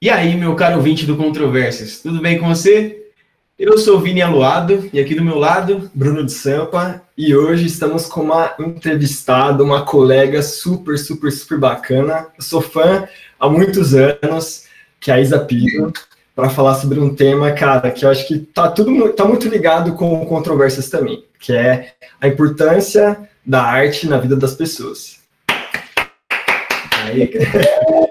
E aí, meu caro ouvinte do Controvérsias, tudo bem com você? Eu sou Vini Aluado e aqui do meu lado, Bruno de Sampa, e hoje estamos com uma entrevistada, uma colega super, super, super bacana. Eu sou fã há muitos anos, que é a Isa Pino, para falar sobre um tema, cara, que eu acho que tá tudo tá muito ligado com controvérsias também, que é a importância da arte na vida das pessoas. Aí,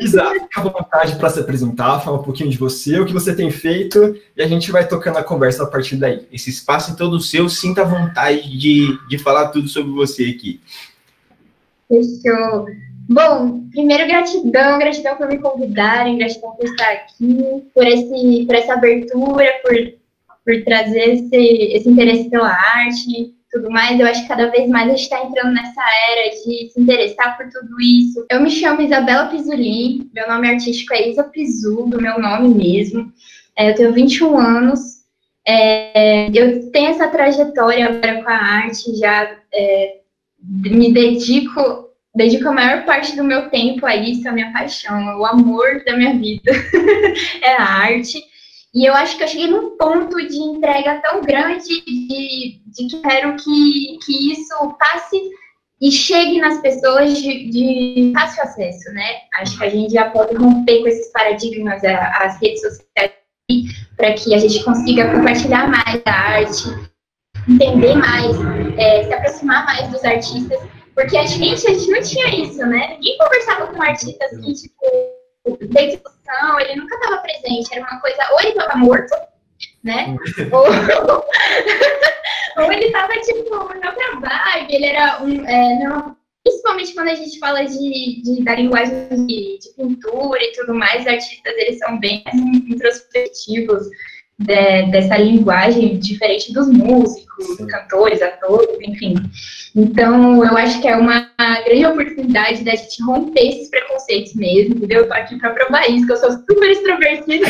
Isa, fica à vontade para se apresentar, falar um pouquinho de você, o que você tem feito, e a gente vai tocando a conversa a partir daí. Esse espaço é todo seu, sinta a vontade de, de falar tudo sobre você aqui. Fechou. Bom, primeiro gratidão, gratidão por me convidarem, gratidão por estar aqui, por, esse, por essa abertura, por, por trazer esse, esse interesse pela arte, tudo mais, eu acho que cada vez mais a gente está entrando nessa era de se interessar por tudo isso. Eu me chamo Isabela Pisulin, meu nome artístico é Isa Pizu, do meu nome mesmo. É, eu tenho 21 anos. É, eu tenho essa trajetória agora com a arte, já é, me dedico, dedico a maior parte do meu tempo a isso, a minha paixão, o amor da minha vida é a arte. E eu acho que eu cheguei num ponto de entrega tão grande de, de que quero que, que isso passe e chegue nas pessoas de, de, fácil acesso, né? Acho que a gente já pode romper com esses paradigmas, as redes sociais, para que a gente consiga compartilhar mais a arte, entender mais, é, se aproximar mais dos artistas, porque a gente, a gente não tinha isso, né? Ninguém conversava com artistas que, tipo, da discussão, ele nunca estava presente. Era uma coisa, ou ele estava morto, né? ou, ou ele estava, tipo, na outra vibe, ele era um. É, não, principalmente quando a gente fala de, de da linguagem de, de, pintura e tudo mais, os artistas eles são bem introspectivos de, dessa linguagem diferente dos músicos, Sim. cantores, atores, enfim. Então, eu acho que é uma grande oportunidade da gente romper esses preconceitos mesmo, entendeu? Eu tô aqui para provar isso, que eu sou super extrovertida.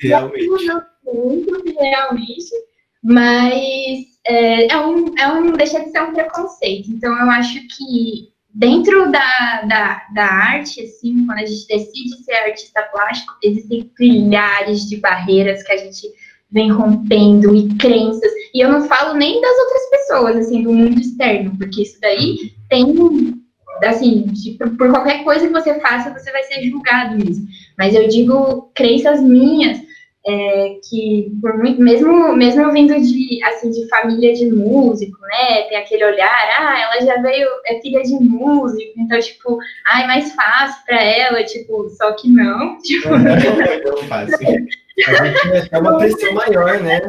realmente. realmente. Mas é, é, um, é um, deixa de ser um preconceito. Então, eu acho que dentro da, da, da arte, assim, quando a gente decide ser artista plástico, existem milhares de barreiras que a gente vem rompendo e crenças. E eu não falo nem das outras pessoas, assim, do mundo externo, porque isso daí tem, assim, por qualquer coisa que você faça, você vai ser julgado mesmo. Mas eu digo crenças minhas, é, que por muito, mesmo mesmo vindo de assim de família de músico, né, tem aquele olhar, ah, ela já veio é filha de músico, então tipo, ah, é mais fácil para ela, tipo, só que não, tipo, é, fácil. É uma pressão maior, né?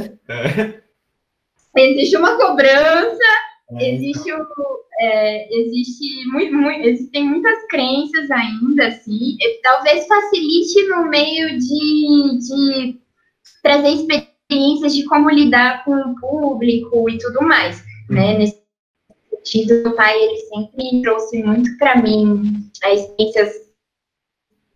Existe uma cobrança, é. existe o, é, existe muito, muito, existem muitas crenças ainda, assim, talvez facilite no meio de, de trazer experiências de como lidar com o público e tudo mais, né? Uhum. Nesse sentido, meu pai, ele sempre trouxe muito para mim as experiências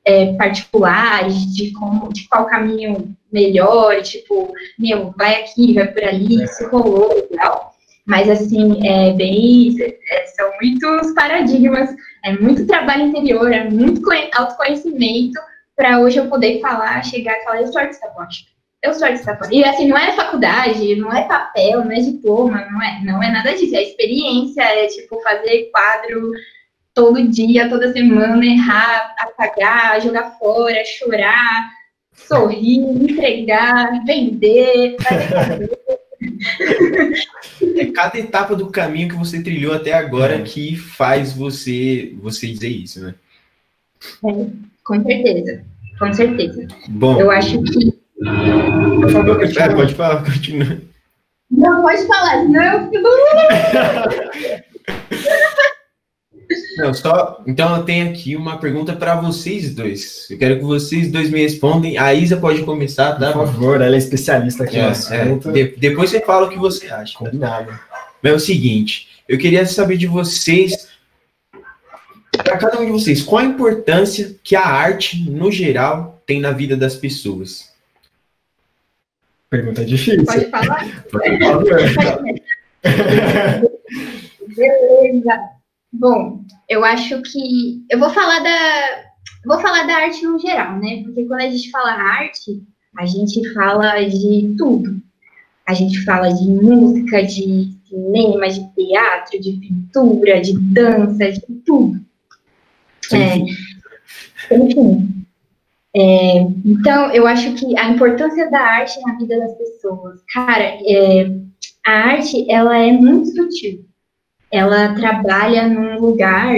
é, particulares de como, de qual caminho melhor, tipo, meu, vai aqui, vai por ali, isso rolou e tal. Mas, assim, é bem, é, são muitos paradigmas, é muito trabalho interior, é muito autoconhecimento para hoje eu poder falar, chegar e falar, eu sou artista plástica eu sou plástica. E assim, não é faculdade, não é papel, não é diploma, não é, não é nada disso. É experiência, é tipo fazer quadro todo dia, toda semana, errar, apagar, jogar fora, chorar, sorrir, entregar, vender, fazer É cada etapa do caminho que você trilhou até agora é. que faz você você dizer isso, né? É, com certeza, com certeza. Bom, eu acho que por favor, é, pode falar, continua. Não, pode falar, senão eu fico. Não, só. Então eu tenho aqui uma pergunta para vocês dois. Eu quero que vocês dois me respondem. A Isa pode começar, tá? Por favor, ela é especialista aqui é, é. De, depois você fala o que você acha. Combinado. É o seguinte, eu queria saber de vocês, para cada um de vocês, qual a importância que a arte, no geral, tem na vida das pessoas? Pergunta difícil. Pode falar? Pode falar. Beleza. Bom, eu acho que eu vou falar da vou falar da arte no geral, né? Porque quando a gente fala arte, a gente fala de tudo. A gente fala de música, de cinema, de teatro, de pintura, de dança, de tudo. É, enfim. É, então, eu acho que a importância da arte na vida das pessoas. Cara, é, a arte, ela é muito sutil. Ela trabalha num lugar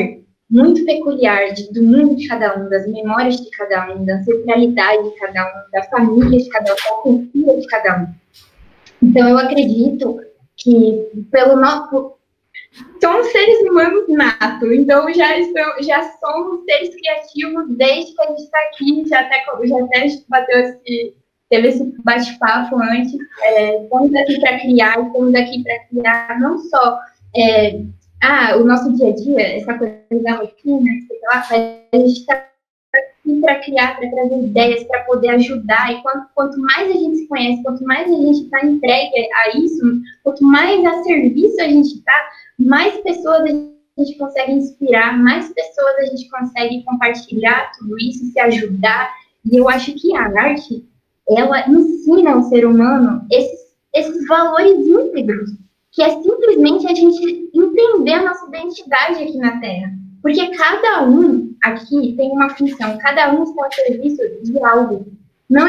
muito peculiar de, do mundo de cada um, das memórias de cada um, da ancestralidade de cada um, da família de cada um, da cultura de cada um. Então, eu acredito que pelo nosso somos seres humanos natos, então já, estão, já somos seres criativos desde que a gente está aqui, já até, já até bateu esse, teve esse bate-papo antes. É, estamos aqui para criar, estamos aqui para criar não só é, ah, o nosso dia a dia, essa coisa da rotina, lá, a gente está para criar, para trazer ideias, para poder ajudar. E quanto, quanto mais a gente se conhece, quanto mais a gente está entregue a isso, quanto mais a serviço a gente está, mais pessoas a gente consegue inspirar, mais pessoas a gente consegue compartilhar tudo isso, se ajudar. E eu acho que a arte, ela ensina ao ser humano esses, esses valores íntegros, que é simplesmente a gente entender a nossa identidade aqui na Terra. Porque cada um aqui tem uma função, cada um está a serviço de algo. Não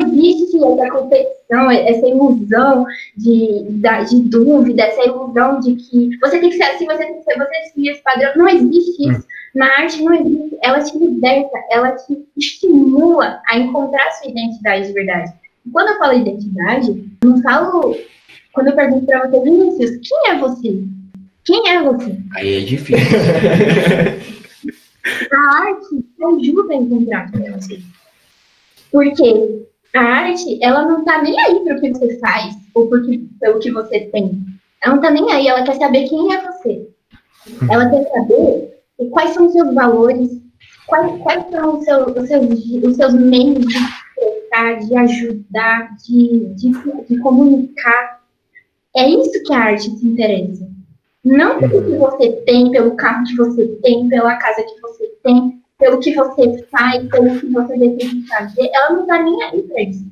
existe essa competição, essa ilusão de, de dúvida, essa ilusão de que você tem que ser assim, você tem que ser, você seguir esse padrão. Não existe isso. Na arte não existe. Ela te liberta, ela te estimula a encontrar sua identidade de verdade. E quando eu falo identidade, eu não falo. Quando eu pergunto para você, Vinícius, quem é você? Quem é você? Aí é difícil. a arte ajuda a encontrar quem é você. Porque a arte, ela não tá nem aí para o que você faz ou porque, pelo que você tem. Ela não tá nem aí, ela quer saber quem é você. Ela quer saber quais são os seus valores, quais, quais são os seus, os seus, os seus meios de expressar, de ajudar, de, de, de comunicar. É isso que a arte se interessa. Não pelo que você tem, pelo carro que você tem, pela casa que você tem, pelo que você faz, pelo que você decide fazer, ela não tá nem aí pra isso.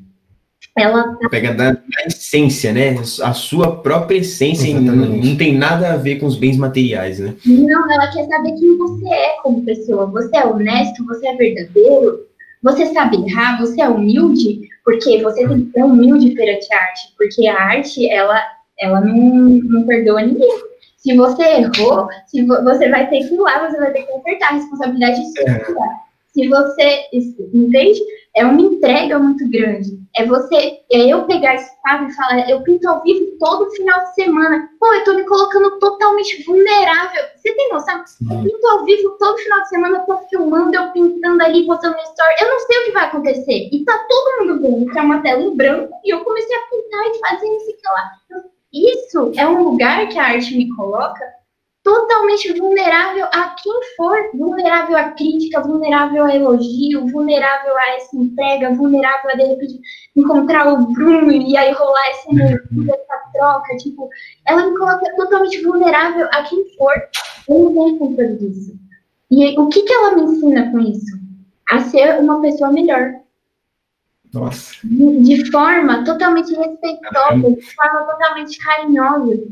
Ela tá... Pega da, da, essência, né? A sua própria essência não, não, tem nada a ver com os bens materiais, né? Não, ela quer saber quem você é como pessoa. Você é honesto, você é verdadeiro, você sabe errar, você é humilde, porque você tem que ser humilde perante a arte, porque a arte, ela, ela não, não perdoa ninguém. Se você errou, se vo você vai ter que ir lá, você vai ter que consertar. A responsabilidade é sua. Se você, entende? É uma entrega muito grande. É você, é eu pegar esse quadro e falar, eu pinto ao vivo todo final de semana. Pô, eu tô me colocando totalmente vulnerável. Você tem noção? Eu pinto ao vivo todo final de semana, eu tô filmando, eu pintando ali, postando no story. Eu não sei o que vai acontecer. E tá todo mundo vendo que é uma tela em branco e eu comecei a pintar e fazer isso e lá. Isso é um lugar que a arte me coloca totalmente vulnerável a quem for, vulnerável à crítica, vulnerável a elogio, vulnerável a essa entrega, vulnerável a de repente encontrar o Bruno e aí rolar essa energia, essa troca, tipo, ela me coloca totalmente vulnerável a quem for. Eu não tenho controle disso. E o que, que ela me ensina com isso? A ser uma pessoa melhor, nossa. De forma totalmente respeitosa, de forma totalmente carinhosa.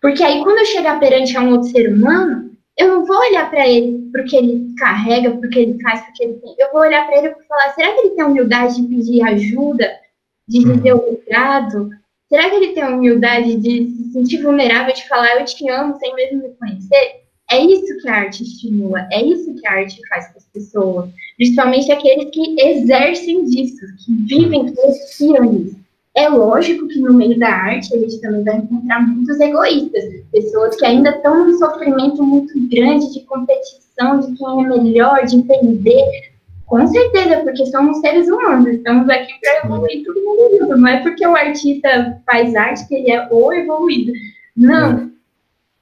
Porque aí, quando eu chegar perante a um outro ser humano, eu não vou olhar para ele para o que ele carrega, para o que ele faz, para o que ele tem. Eu vou olhar para ele e falar: será que ele tem humildade de pedir ajuda, de uhum. dizer obrigado? Será que ele tem humildade de se sentir vulnerável, de falar eu te amo sem mesmo me conhecer? É isso que a arte estimula, é isso que a arte faz com as pessoas, principalmente aqueles que exercem disso, que vivem, que respiram isso. É lógico que no meio da arte a gente também vai encontrar muitos egoístas, pessoas que ainda estão num sofrimento muito grande de competição, de quem é melhor, de entender. Com certeza, porque somos seres humanos, estamos aqui para evoluir todo mundo Não é porque o artista faz arte que ele é o evoluído. Não,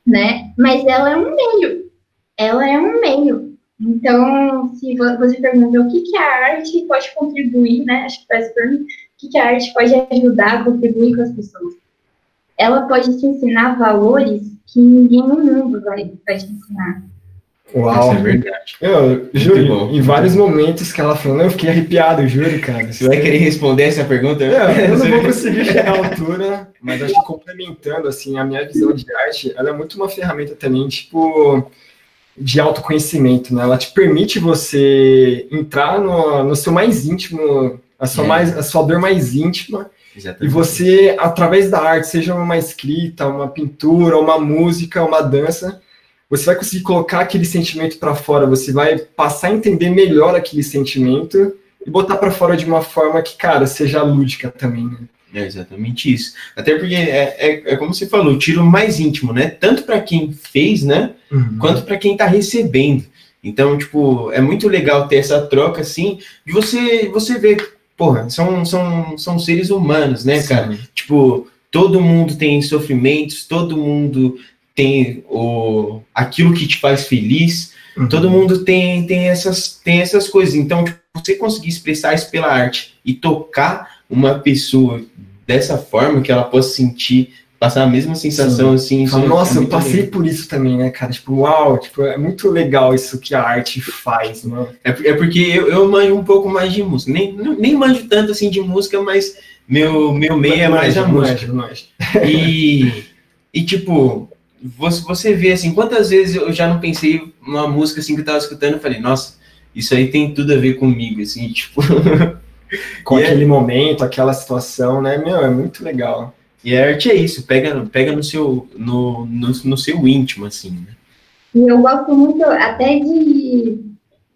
né? Mas ela é um meio. Ela é um meio. Então, se você pergunta o que, que a arte pode contribuir, né? Acho que faz pergunta, o que, que a arte pode ajudar a contribuir com as pessoas. ela pode te ensinar valores que ninguém no mundo vai, vai te ensinar. Uau, Isso é verdade. eu juro, em vários momentos que ela falou, eu fiquei arrepiado, juro, cara. Você vai querer responder essa pergunta? É, eu não vou conseguir chegar à altura, mas acho que complementando, assim, a minha visão de arte, ela é muito uma ferramenta também, tipo, de autoconhecimento, né? Ela te permite você entrar no, no seu mais íntimo, a sua, É. mais, a sua dor mais íntima, e Exatamente. você, através da arte, seja uma escrita, uma pintura, uma música, uma dança, você vai conseguir colocar aquele sentimento para fora, você vai passar a entender melhor aquele sentimento e botar para fora de uma forma que, cara, seja lúdica também, né? É exatamente isso. Até porque é, é, é como você falou, o tiro mais íntimo, né? Tanto para quem fez, né? Quanto para quem tá recebendo. Então, tipo, é muito legal ter essa troca, assim, de você, você ver, porra, são, são, são seres humanos, né, cara? Sim. Tipo, todo mundo tem sofrimentos, todo mundo tem o, aquilo que te faz feliz, Uhum. todo mundo tem, tem, essas, tem essas coisas. Então, tipo, você conseguir expressar isso pela arte e tocar uma pessoa dessa forma que ela possa sentir, passar a mesma sensação, assim. isso Fala, é Nossa, eu muito passei legal. por isso também, né, cara? Tipo, uau, tipo, é muito legal isso que a arte faz, né? É, é porque eu, eu manjo um pouco mais de música. Nem, nem manjo tanto assim de música, mas meu, meu meio é mais a música. Manja, E, e tipo, você, você vê assim, quantas vezes eu já não pensei numa música assim que eu tava escutando e falei, nossa, isso aí tem tudo a ver comigo, assim, tipo. Com E é- aquele momento, aquela situação, né? Meu, é muito legal. E a arte é isso, pega, pega no, seu, no, no, no seu íntimo, assim, né? E eu gosto muito até de.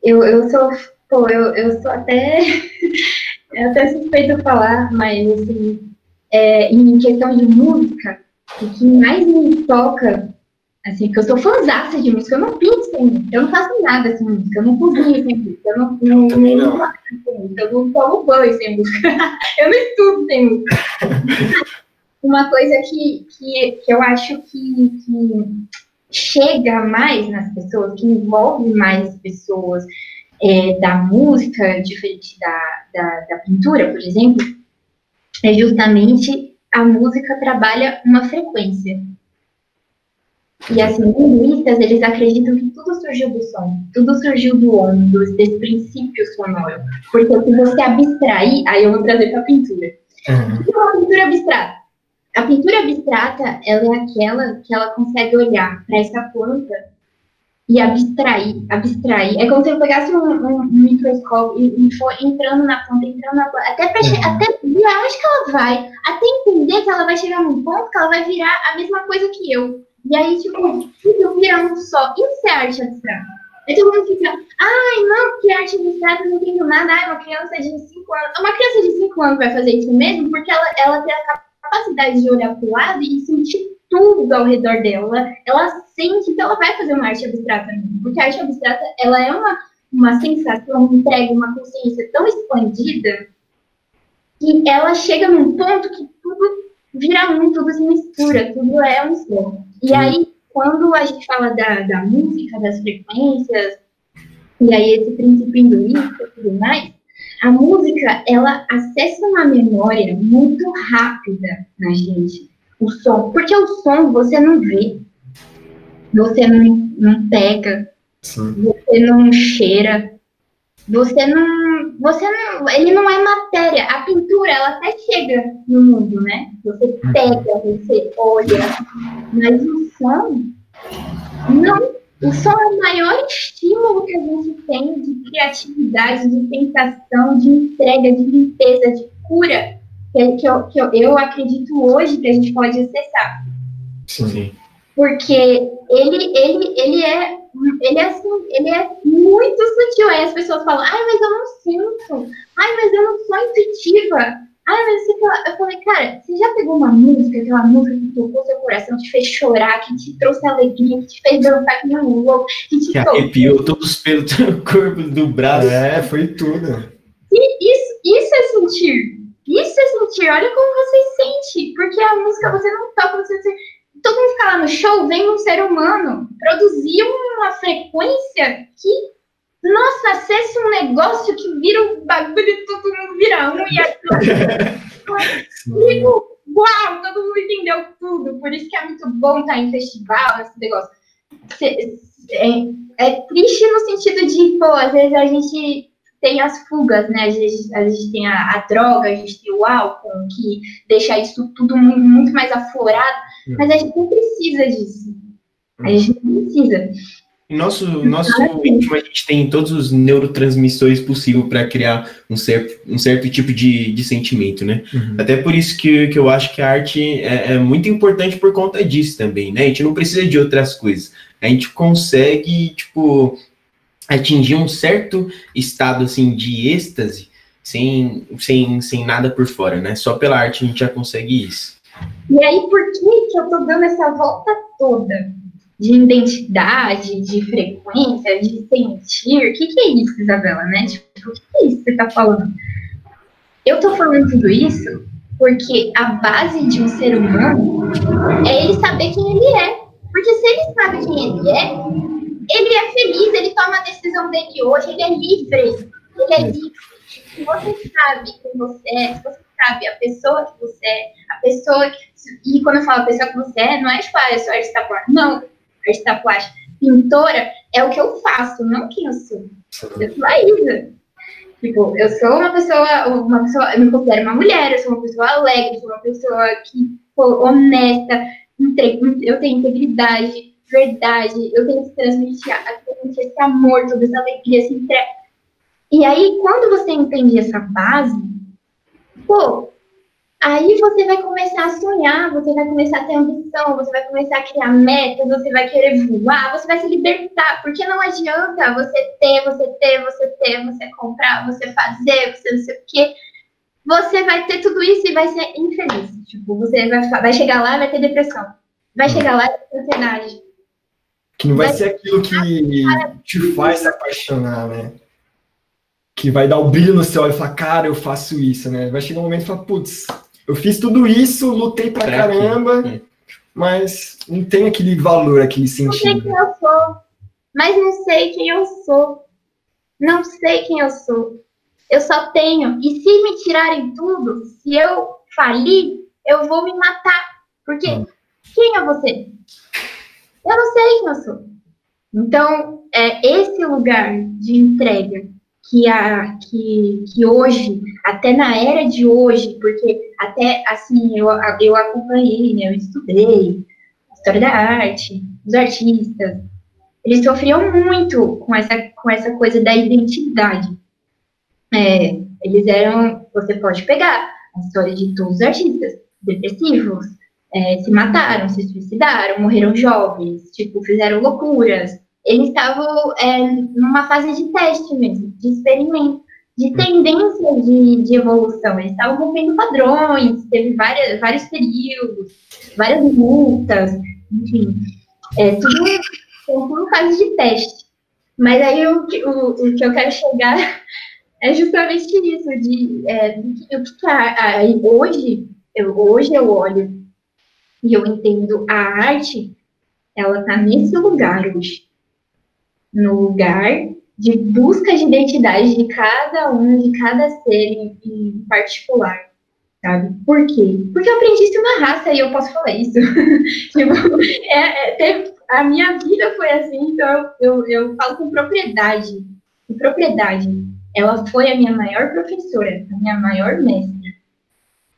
Eu, eu sou. Pô, eu, eu sou até. é até suspeito falar, mas assim, é, em questão de música, o que mais me toca, assim, porque eu sou fãzaça de música, eu não pinto sem música, eu não faço nada sem música, eu não cozinho sem música, eu não, não, também não, não. faço sem música, eu não tomo banho sem música, eu não estudo sem música. Uma coisa que, que, que eu acho que, que chega mais nas pessoas, que envolve mais as pessoas é, da música, diferente da, da, da pintura, por exemplo, é justamente a música trabalha uma frequência. E assim, linguistas, eles acreditam que tudo surgiu do som, tudo surgiu do homem, desse princípio sonoro. Porque se você abstrair, aí eu vou trazer para a pintura. O que é uma pintura abstrata? A pintura abstrata, ela é aquela que ela consegue olhar para essa planta e abstrair, abstrair. É como se eu pegasse um, um- um microscópio e, e for entrando na planta, entrando na planta, até, pra Uhum. até ver aonde que ela vai, até entender que ela vai chegar num ponto que ela vai virar a mesma coisa que eu. E aí, tipo, tudo vira um só. Isso é arte abstrata. Aí todo mundo fica, ai, não, porque arte abstrata não entendo nada. Ai, uma criança de 5 anos. Uma criança de 5 anos vai fazer isso mesmo porque ela, ela tem a capacidade de olhar para o lado e sentir tudo ao redor dela. Ela sente, então ela vai fazer uma arte abstrata mesmo. Porque a arte abstrata, ela é uma, uma sensação, entrega uma consciência tão expandida que ela chega num ponto que tudo vira um, tudo se mistura, tudo é um só. E aí, quando a gente fala da, da música, das frequências, e aí esse princípio hinduísta e tudo mais, a música, ela acessa uma memória muito rápida na gente. O som, porque o som você não vê, você não, não pega, Sim. você não cheira, você não, você não, ele não é matéria. A pintura, ela até chega no mundo, né? Você pega, você olha, mas o som, não. O som é o maior estímulo que a gente tem de criatividade, de sensação, de entrega, de limpeza, de cura, que, que, eu, que eu, eu acredito hoje que a gente pode acessar Sim. porque ele, ele, ele é ele é assim, ele é muito sutil. Aí as pessoas falam, ai, mas eu não sinto, ai, mas eu não sou intuitiva, ai, mas você fala... eu falei, cara, você já pegou uma música, aquela música que tocou seu coração, te fez chorar, que te trouxe alegria, que te fez dançar que nem um louco, que te Que arrepiou todos os pelos do corpo, do braço. É, foi tudo. Isso, isso é sentir. É sentir. Olha como você sente. Porque a música você não toca, você. Todo mundo fica lá no show, vem um ser humano produzir uma frequência que, nossa, acesse um negócio que vira um bagulho e todo mundo vira um e aquilo. Digo, uau, todo mundo entendeu tudo. Por isso que é muito bom estar em festival, esse negócio. É, é triste no sentido de, pô, às vezes a gente tem as fugas, né? A gente, a gente tem a, a, droga, a gente tem o álcool, que deixa isso tudo muito, muito mais aflorado, hum. mas a gente não precisa disso. A hum. gente não precisa. Nosso, nosso íntimo, a gente tem todos os neurotransmissores possíveis para criar um certo, um certo tipo de, de sentimento, né? Uhum. Até por isso que, que eu acho que a arte é, é, muito importante por conta disso também, né? A gente não precisa de outras coisas. A gente consegue, tipo, atingir um certo estado, assim, de êxtase sem, sem, sem nada por fora, né? Só pela arte a gente já consegue isso. E aí, por que, que eu tô dando essa volta toda? de identidade, de frequência, de sentir. O que, que é isso, Isabela, né? Tipo, o que, é isso que você está falando? Eu estou falando tudo isso porque a base de um ser humano é ele saber quem ele é. Porque se ele sabe quem ele é, ele é feliz, ele toma a decisão dele hoje, ele é livre. Ele é livre. Se você sabe quem você é, se você sabe a pessoa que você é, a pessoa que. E quando eu falo a pessoa que você é, não é tipo, ah, eu sou artista plástica. Não, artista plástica, pintora, é o que eu faço, não quem eu sou. Eu sou a Isa. Tipo, eu sou uma pessoa, uma pessoa, eu me considero uma mulher, eu sou uma pessoa alegre, sou uma pessoa que, pô, honesta, eu tenho integridade, verdade, eu tenho que transmitir, transmitir esse amor, toda essa alegria, esse entrega. E aí, quando você entende essa base, pô, Aí você vai começar a sonhar, você vai começar a ter ambição, você vai começar a criar metas, você vai querer voar, você vai se libertar, porque não adianta você ter, você ter, você ter, você comprar, você fazer, você não sei o quê. Você vai ter tudo isso e vai ser infeliz. Tipo, você vai, vai chegar lá e vai ter depressão. Vai chegar lá e vai ter ansiedade. Que não vai, vai ser aquilo que te faz se apaixonar, né? Que vai dar o brilho no céu e falar, cara, eu faço isso, né? Vai chegar um momento e falar, putz, eu fiz tudo isso, lutei pra, pra caramba, mas não tem aquele valor, aquele sentido. Não sei quem eu sou, mas não sei quem eu sou. Não sei quem eu sou. Eu só tenho. E se me tirarem tudo, se eu falir, eu vou me matar. Porque hum. quem é você? Eu não sei quem eu sou. Então, é esse lugar de entrega que, a, que, que hoje, até na era de hoje, porque até assim, eu, eu acompanhei, né, eu estudei história da arte, os artistas, eles sofriam muito com essa, com essa coisa da identidade. É, eles eram, você pode pegar a história de todos os artistas, depressivos, é, se mataram, se suicidaram, morreram jovens, tipo, fizeram loucuras, eles estavam é, numa fase de teste mesmo, de experimento, de hum. tendência de, de evolução. Eles estavam rompendo padrões, teve várias, vários períodos, várias multas, enfim. É, tudo, tudo fase de teste. Mas aí o, o, o que eu quero chegar é justamente isso, de é, o que, que a, a, hoje, eu, hoje eu olho e eu entendo a arte, ela está nesse lugar hoje no lugar de busca de identidade de cada um, de cada ser em, particular, sabe? Por quê? Porque eu aprendi isso na raça e eu posso falar isso. tipo, é, é, a minha vida foi assim, então eu, eu, eu falo com propriedade. Com propriedade. Ela foi a minha maior professora, a minha maior mestra,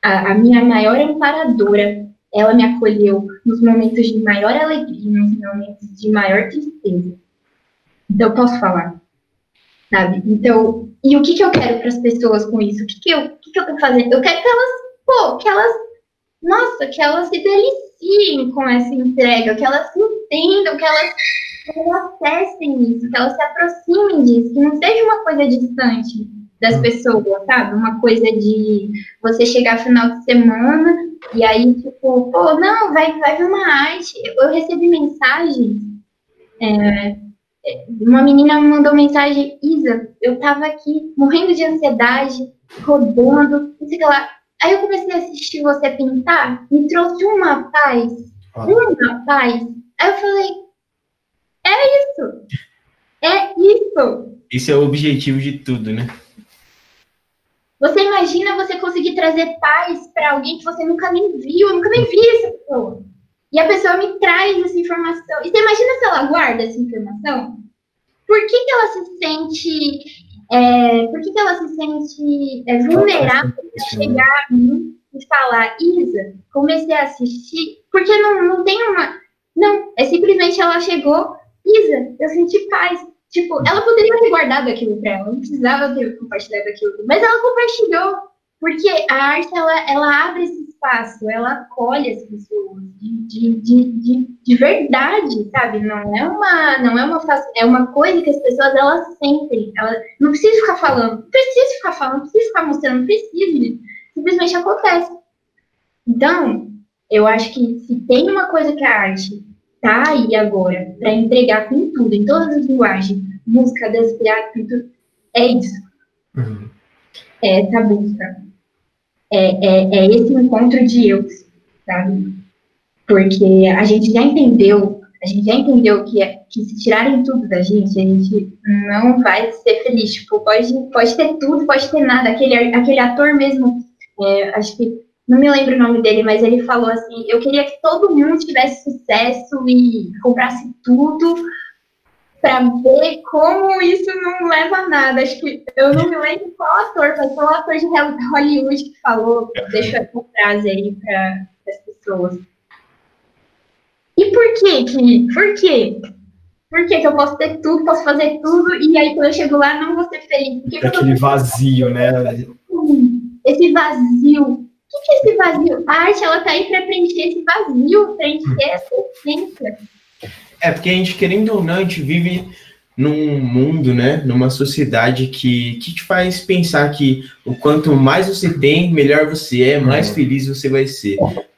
a, a minha maior amparadora. Ela me acolheu nos momentos de maior alegria, nos momentos de maior tristeza então, eu posso falar, sabe? Então, e o que, que eu quero para as pessoas com isso? O que, que, eu, o que, que eu quero fazer? Eu quero que elas, pô, que elas, nossa, que elas se deliciem com essa entrega, que elas entendam, que elas, que elas acessem isso, que elas se aproximem disso, que não seja uma coisa distante das hum. pessoas, sabe? Uma coisa de você chegar final de semana e aí, tipo, pô, não, vai, vai ver uma arte. Eu recebi mensagens é, uma menina me mandou mensagem, Isa, eu tava aqui morrendo de ansiedade, rodando, não sei o que lá. Aí eu comecei a assistir você pintar, me trouxe uma paz, ah. uma paz. Aí eu falei, é isso, é isso. Esse é o objetivo de tudo, né? Você imagina você conseguir trazer paz para alguém que você nunca nem viu, eu nunca nem vi essa pessoa. E a pessoa me traz essa informação. E você imagina se ela guarda essa informação? Por que, que ela se sente. É, por que, que ela se sente é, vulnerável para chegar a mim e falar, Isa, comecei a assistir? Porque não, não tem uma. Não, é simplesmente ela chegou, Isa, eu senti paz. Tipo, ela poderia ter guardado aquilo para ela, não precisava ter compartilhado aquilo, mas ela compartilhou, porque a arte ela, ela abre esse espaço, ela acolhe as pessoas de, de, de, de, de verdade, sabe? Não é uma, não é uma é uma coisa que as pessoas elas sentem, ela não precisa ficar falando, não precisa ficar falando, não precisa ficar mostrando, não precisa, simplesmente acontece. Então, eu acho que se tem uma coisa que a arte tá aí agora para entregar com tudo, em todas as linguagens, música, dança, teatro, é isso. Uhum. É essa busca. É, é, é esse encontro de eu, sabe? Porque a gente já entendeu, a gente já entendeu que, é, que se tirarem tudo da gente, a gente não vai ser feliz. Tipo, pode, pode ter tudo, pode ter nada. Aquele, aquele ator mesmo, é, acho que não me lembro o nome dele, mas ele falou assim: eu queria que todo mundo tivesse sucesso e comprasse tudo para ver como isso não leva a nada. Acho que eu não me lembro qual ator, mas qual ator de Hollywood que falou, deixa essa frase aí para as pessoas. E por quê que? Por quê? Por que, que eu posso ter tudo, posso fazer tudo, e aí quando eu chego lá não vou ser feliz? Porque Aquele vazio, né? Esse vazio o que é esse vazio? A arte, ela tá aí para preencher esse vazio, preencher essa essência. É, porque a gente, querendo ou não, a gente vive num mundo, né, numa sociedade que, que te faz pensar que o quanto mais você tem, melhor você é, mais uhum. feliz você vai ser.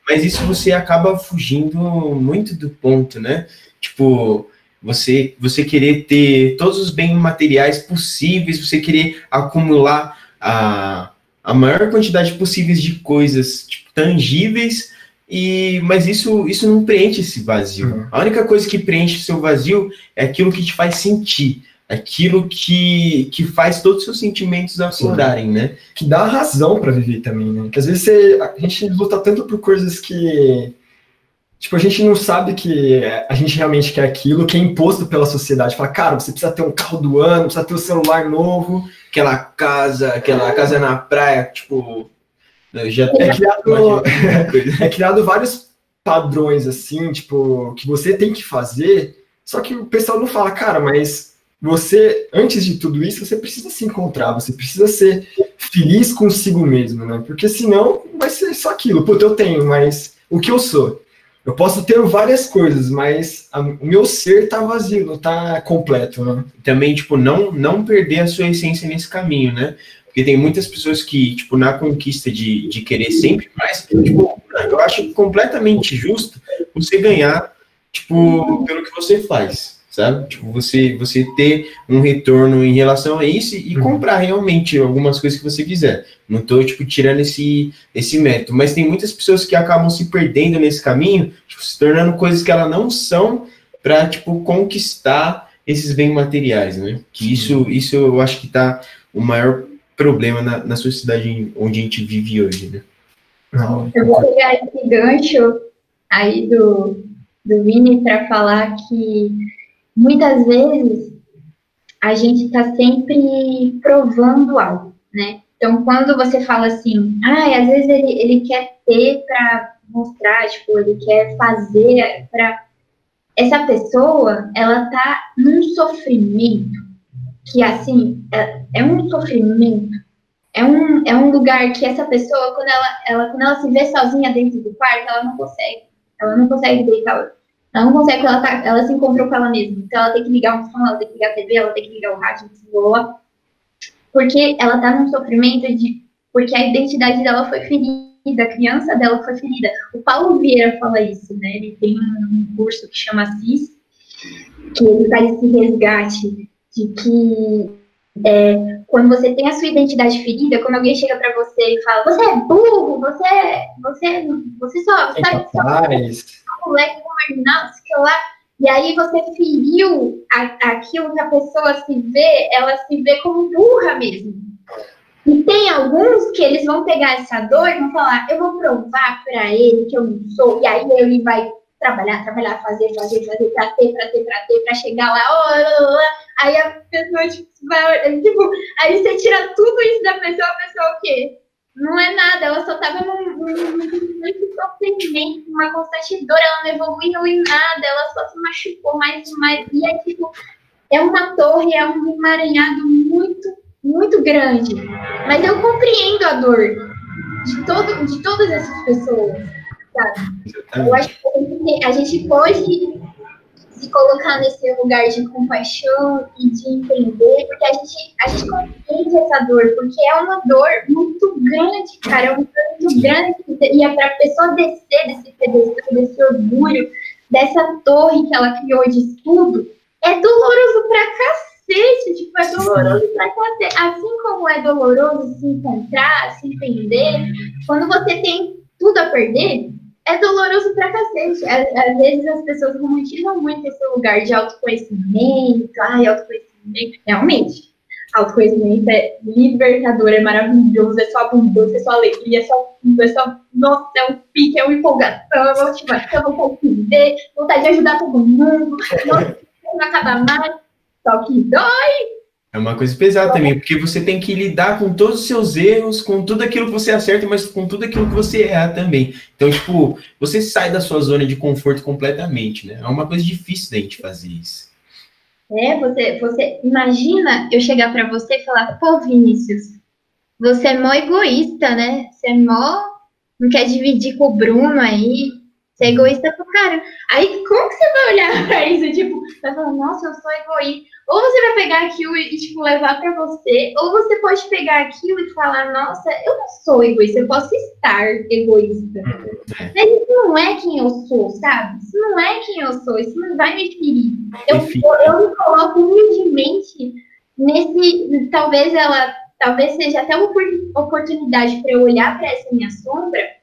Mas isso você acaba fugindo muito do ponto, né? Tipo, você você querer ter todos os bens materiais possíveis, você querer acumular a a maior quantidade possível de coisas tipo, tangíveis, e mas isso, isso não preenche esse vazio. Uhum. A única coisa que preenche o seu vazio é aquilo que te faz sentir, aquilo que, que faz todos os seus sentimentos aflorarem, né? Que dá razão para viver também, né? Que às vezes você, a gente luta tanto por coisas que Tipo, a gente não sabe que a gente realmente quer aquilo, que é imposto pela sociedade. Fala, cara, você precisa ter um carro do ano, precisa ter um celular novo, aquela casa, aquela casa na praia, tipo. Já é criado, é criado vários padrões, assim, tipo, que você tem que fazer, só que o pessoal não fala, cara, mas você, antes de tudo isso, você precisa se encontrar, você precisa ser feliz consigo mesmo, né? Porque senão vai ser só aquilo. Puta, eu tenho, mas o que eu sou? Eu posso ter várias coisas, mas a, o meu ser tá vazio, não tá completo, né? Também, tipo, não, não perder a sua essência nesse caminho, né? Porque tem muitas pessoas que, tipo, na conquista de, de querer sempre mais, tipo, eu acho completamente justo você ganhar, tipo, pelo que você faz sabe? Tipo, você, você ter um retorno em relação a isso e uhum. comprar realmente algumas coisas que você quiser. Não tô, tipo, tirando esse, esse mérito, mas tem muitas pessoas que acabam se perdendo nesse caminho, tipo, se tornando coisas que elas não são para, tipo, conquistar esses bens materiais, né? Que isso, isso eu acho que tá o maior problema na, na sociedade onde a gente vive hoje, né? Eu vou pegar esse gancho aí do, do Vini para falar que muitas vezes a gente está sempre provando algo, né? Então, quando você fala assim, ah, às vezes ele, ele quer ter para mostrar, tipo, ele quer fazer para essa pessoa, ela tá num sofrimento que assim é, é, um sofrimento, é um, é um lugar que essa pessoa quando ela, ela quando ela se vê sozinha dentro do quarto, ela não consegue, ela não consegue deitar ela não consegue, ela, tá, ela se encontrou com ela mesma. Então ela tem que ligar o som, ela tem que ligar a TV, ela tem que ligar o rádio, voa. Porque ela tá num sofrimento de. Porque a identidade dela foi ferida, a criança dela foi ferida. O Paulo Vieira fala isso, né? Ele tem um curso que chama CIS, que ele faz esse resgate de que é, quando você tem a sua identidade ferida, quando alguém chega para você e fala, você é burro, você, é, você, você só, você é só, moleque marginal, sei lá. E aí você feriu a, aquilo que a pessoa se vê, ela se vê como burra mesmo. E tem alguns que eles vão pegar essa dor e vão falar, eu vou provar para ele que eu não sou, e aí ele vai trabalhar, trabalhar, fazer, fazer, fazer, pra ter, pra ter, pra ter, pra chegar lá, oh, oh, oh, aí a pessoa, tipo, vai, tipo, aí você tira tudo isso da pessoa, a pessoa o quê? Não é nada, ela só tava num, num sofrimento, uma constante dor, ela não evoluiu em nada, ela só se machucou mais e mais, e é tipo, é uma torre, é um emaranhado muito, muito grande. Mas eu compreendo a dor de, todo, de todas essas pessoas, sabe? Eu acho que a gente pode se colocar nesse lugar de compaixão e de entender, porque a gente, a gente compreende essa dor, porque é uma dor muito grande, cara, é uma dor muito grande, e é para a pessoa descer desse pedestal, desse orgulho, dessa torre que ela criou de estudo, é doloroso pra cacete, tipo, é doloroso pra cacete. Assim como é doloroso se encontrar, se entender, quando você tem tudo a perder, é doloroso pra cacete. Às, vezes as pessoas romantizam muito esse lugar de autoconhecimento, ai, autoconhecimento. Realmente, autoconhecimento é libertador, é maravilhoso, é só abundância, é só alegria, é só, é só, nossa, é um pique, é uma empolgação, é uma motivação, de viver, vontade de ajudar todo mundo, nossa, não acaba mais, só que dói. É uma coisa pesada também, porque você tem que lidar com todos os seus erros, com tudo aquilo que você acerta, mas com tudo aquilo que você erra também. Então, tipo, você sai da sua zona de conforto completamente, né? É uma coisa difícil da gente fazer isso. É, você, você imagina eu chegar para você e falar, pô, Vinícius, você é mó egoísta, né? Você é mó. Não quer dividir com o Bruno aí, você é egoísta pro cara. Aí, como que você vai olhar pra isso? Tipo, vai falar, nossa, eu sou egoísta. Ou você vai pegar aquilo e, tipo, levar pra você, ou você pode pegar aquilo e falar, nossa, eu não sou egoísta, eu posso estar egoísta. Mas isso não é quem eu sou, sabe? Isso não é quem eu sou, isso não vai me ferir. Eu, eu me coloco humildemente nesse. Talvez ela. Talvez seja até uma oportunidade para eu olhar para essa minha sombra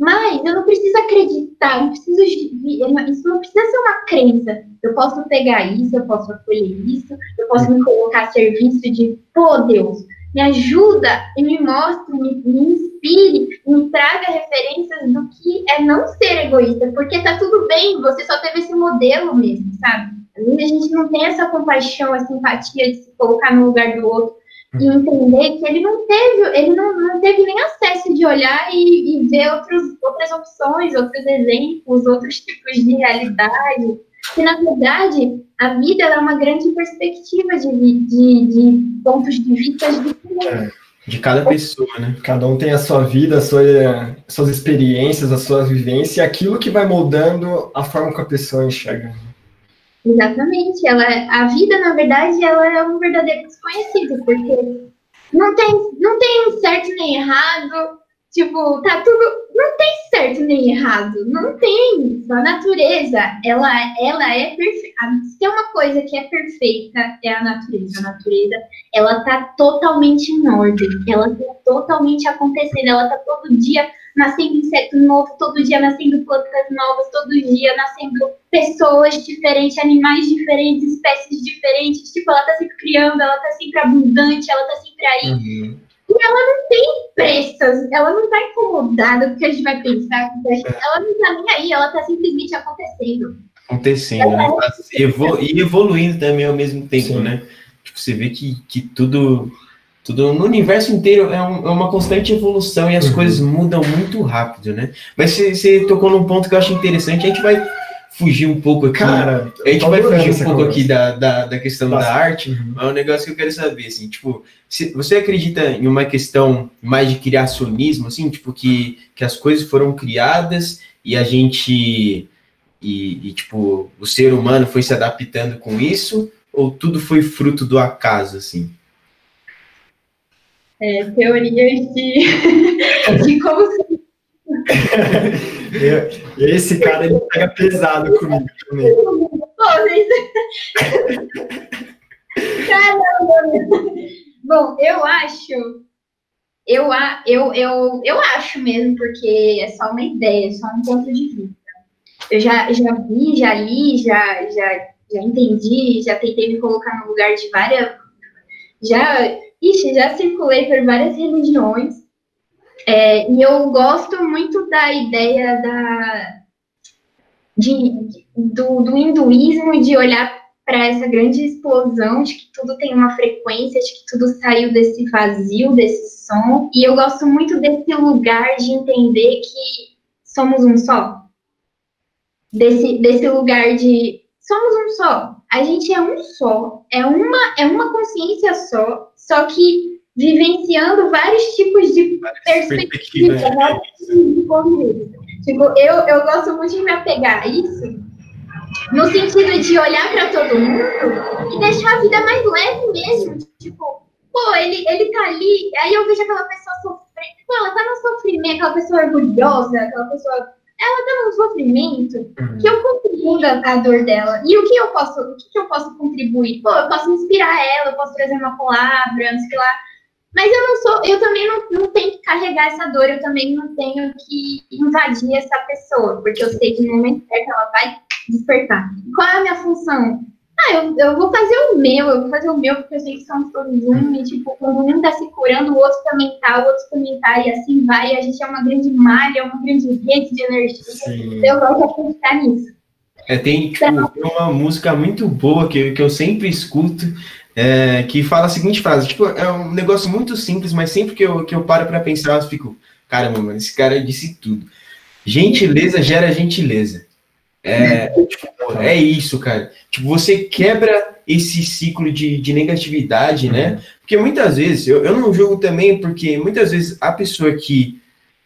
mas eu não preciso acreditar, não preciso, isso não precisa ser uma crença. Eu posso pegar isso, eu posso acolher isso, eu posso me colocar a serviço de, pô, Deus, me ajuda e me mostre, me, me inspire, me traga referências do que é não ser egoísta, porque tá tudo bem, você só teve esse modelo mesmo, sabe? A gente não tem essa compaixão, essa empatia de se colocar no lugar do outro e entender que ele não teve, ele não, não teve nem acesso de olhar e, e ver outros, outras opções, outros exemplos, outros tipos de realidade. Que, na verdade, a vida é uma grande perspectiva de, de, de pontos de vista diferentes. É, de cada pessoa, né? Cada um tem a sua vida, a sua, suas experiências, a sua vivência, e aquilo que vai moldando a forma que a pessoa enxerga. Exatamente. Ela, a vida, na verdade, ela é um verdadeiro desconhecido, porque não tem, não tem certo nem errado. Tipo, tá tudo. Não tem certo nem errado. Não tem. A natureza, ela, ela é perfeita. Se tem uma coisa que é perfeita, é a natureza. A natureza, ela tá totalmente em ordem. Ela tá totalmente acontecendo. Ela tá todo dia nascendo inseto novo, todo dia nascendo plantas novas, todo dia nascendo pessoas diferentes, animais diferentes, espécies diferentes. Tipo, ela tá sempre criando, ela tá sempre abundante, ela tá sempre aí. Uhum. E ela não tem pressas, ela não tá incomodada com o que a gente vai pensar, ela não tá nem aí, ela tá simplesmente acontecendo. Acontecendo, né? Tá evolu e evoluindo também ao mesmo tempo, Sim. né? Tipo, você vê que, que tudo tudo no universo inteiro é, um, é uma constante evolução e as uhum. coisas mudam muito rápido, né? Mas você tocou num ponto que eu acho interessante, a gente vai fugir um pouco aqui. Cara, a gente vai fugir um pouco conversa. aqui da, da, da questão Nossa. da arte, uhum. é um negócio que eu quero saber, assim, tipo, se, você acredita em uma questão mais de criacionismo, assim, tipo, que, que as coisas foram criadas e a gente, e, e tipo, o ser humano foi se adaptando com isso, ou tudo foi fruto do acaso, assim? É, teorias de, de como se... Esse cara ele pega pesado comigo também. Caramba! Bom, eu acho. Eu, eu, eu, eu acho mesmo, porque é só uma ideia, é só um ponto de vista. Eu já, já vi, já li, já, já, já entendi, já tentei me colocar no lugar de várias, já, ixi, já circulei por várias religiões. É, e eu gosto muito da ideia da, de, do, do hinduísmo de olhar para essa grande explosão de que tudo tem uma frequência, de que tudo saiu desse vazio, desse som. E eu gosto muito desse lugar de entender que somos um só. Desse, desse lugar de somos um só. A gente é um só. É uma, é uma consciência só, só que vivenciando vários tipos de perspectivas. Né? Tipo, eu, eu gosto muito de me apegar a isso no sentido de olhar para todo mundo e deixar a vida mais leve mesmo. Tipo, pô, ele, ele tá ali, aí eu vejo aquela pessoa sofrendo, pô, ela tá no sofrimento, aquela pessoa orgulhosa, aquela pessoa. Ela tá no sofrimento, uhum. que eu contribuo a dor dela. E o que eu posso, o que eu posso contribuir? Pô, eu posso inspirar ela, eu posso trazer uma palavra, não sei lá. Mas eu não sou, eu também não, não tenho que carregar essa dor, eu também não tenho que invadir essa pessoa, porque eu sei que no momento certo ela vai despertar. Qual é a minha função? Ah, eu, eu vou fazer o meu, eu vou fazer o meu, porque eu sei que somos todos um, e tipo, quando um tá se curando, o outro também tá, o outro também tá, e assim vai, e a gente é uma grande malha, uma grande rede de energia. Sim. Eu gosto de acreditar nisso. É, tem, tipo, então, uma música muito boa que, que eu sempre escuto, é, que fala a seguinte frase, tipo, é um negócio muito simples, mas sempre que eu, que eu paro para pensar, eu fico, caramba, mano, esse cara disse tudo. Gentileza gera gentileza. É, tipo, é isso, cara. Tipo, você quebra esse ciclo de, de negatividade, né? uhum. né? Porque muitas vezes, eu, eu não julgo também, porque muitas vezes a pessoa que,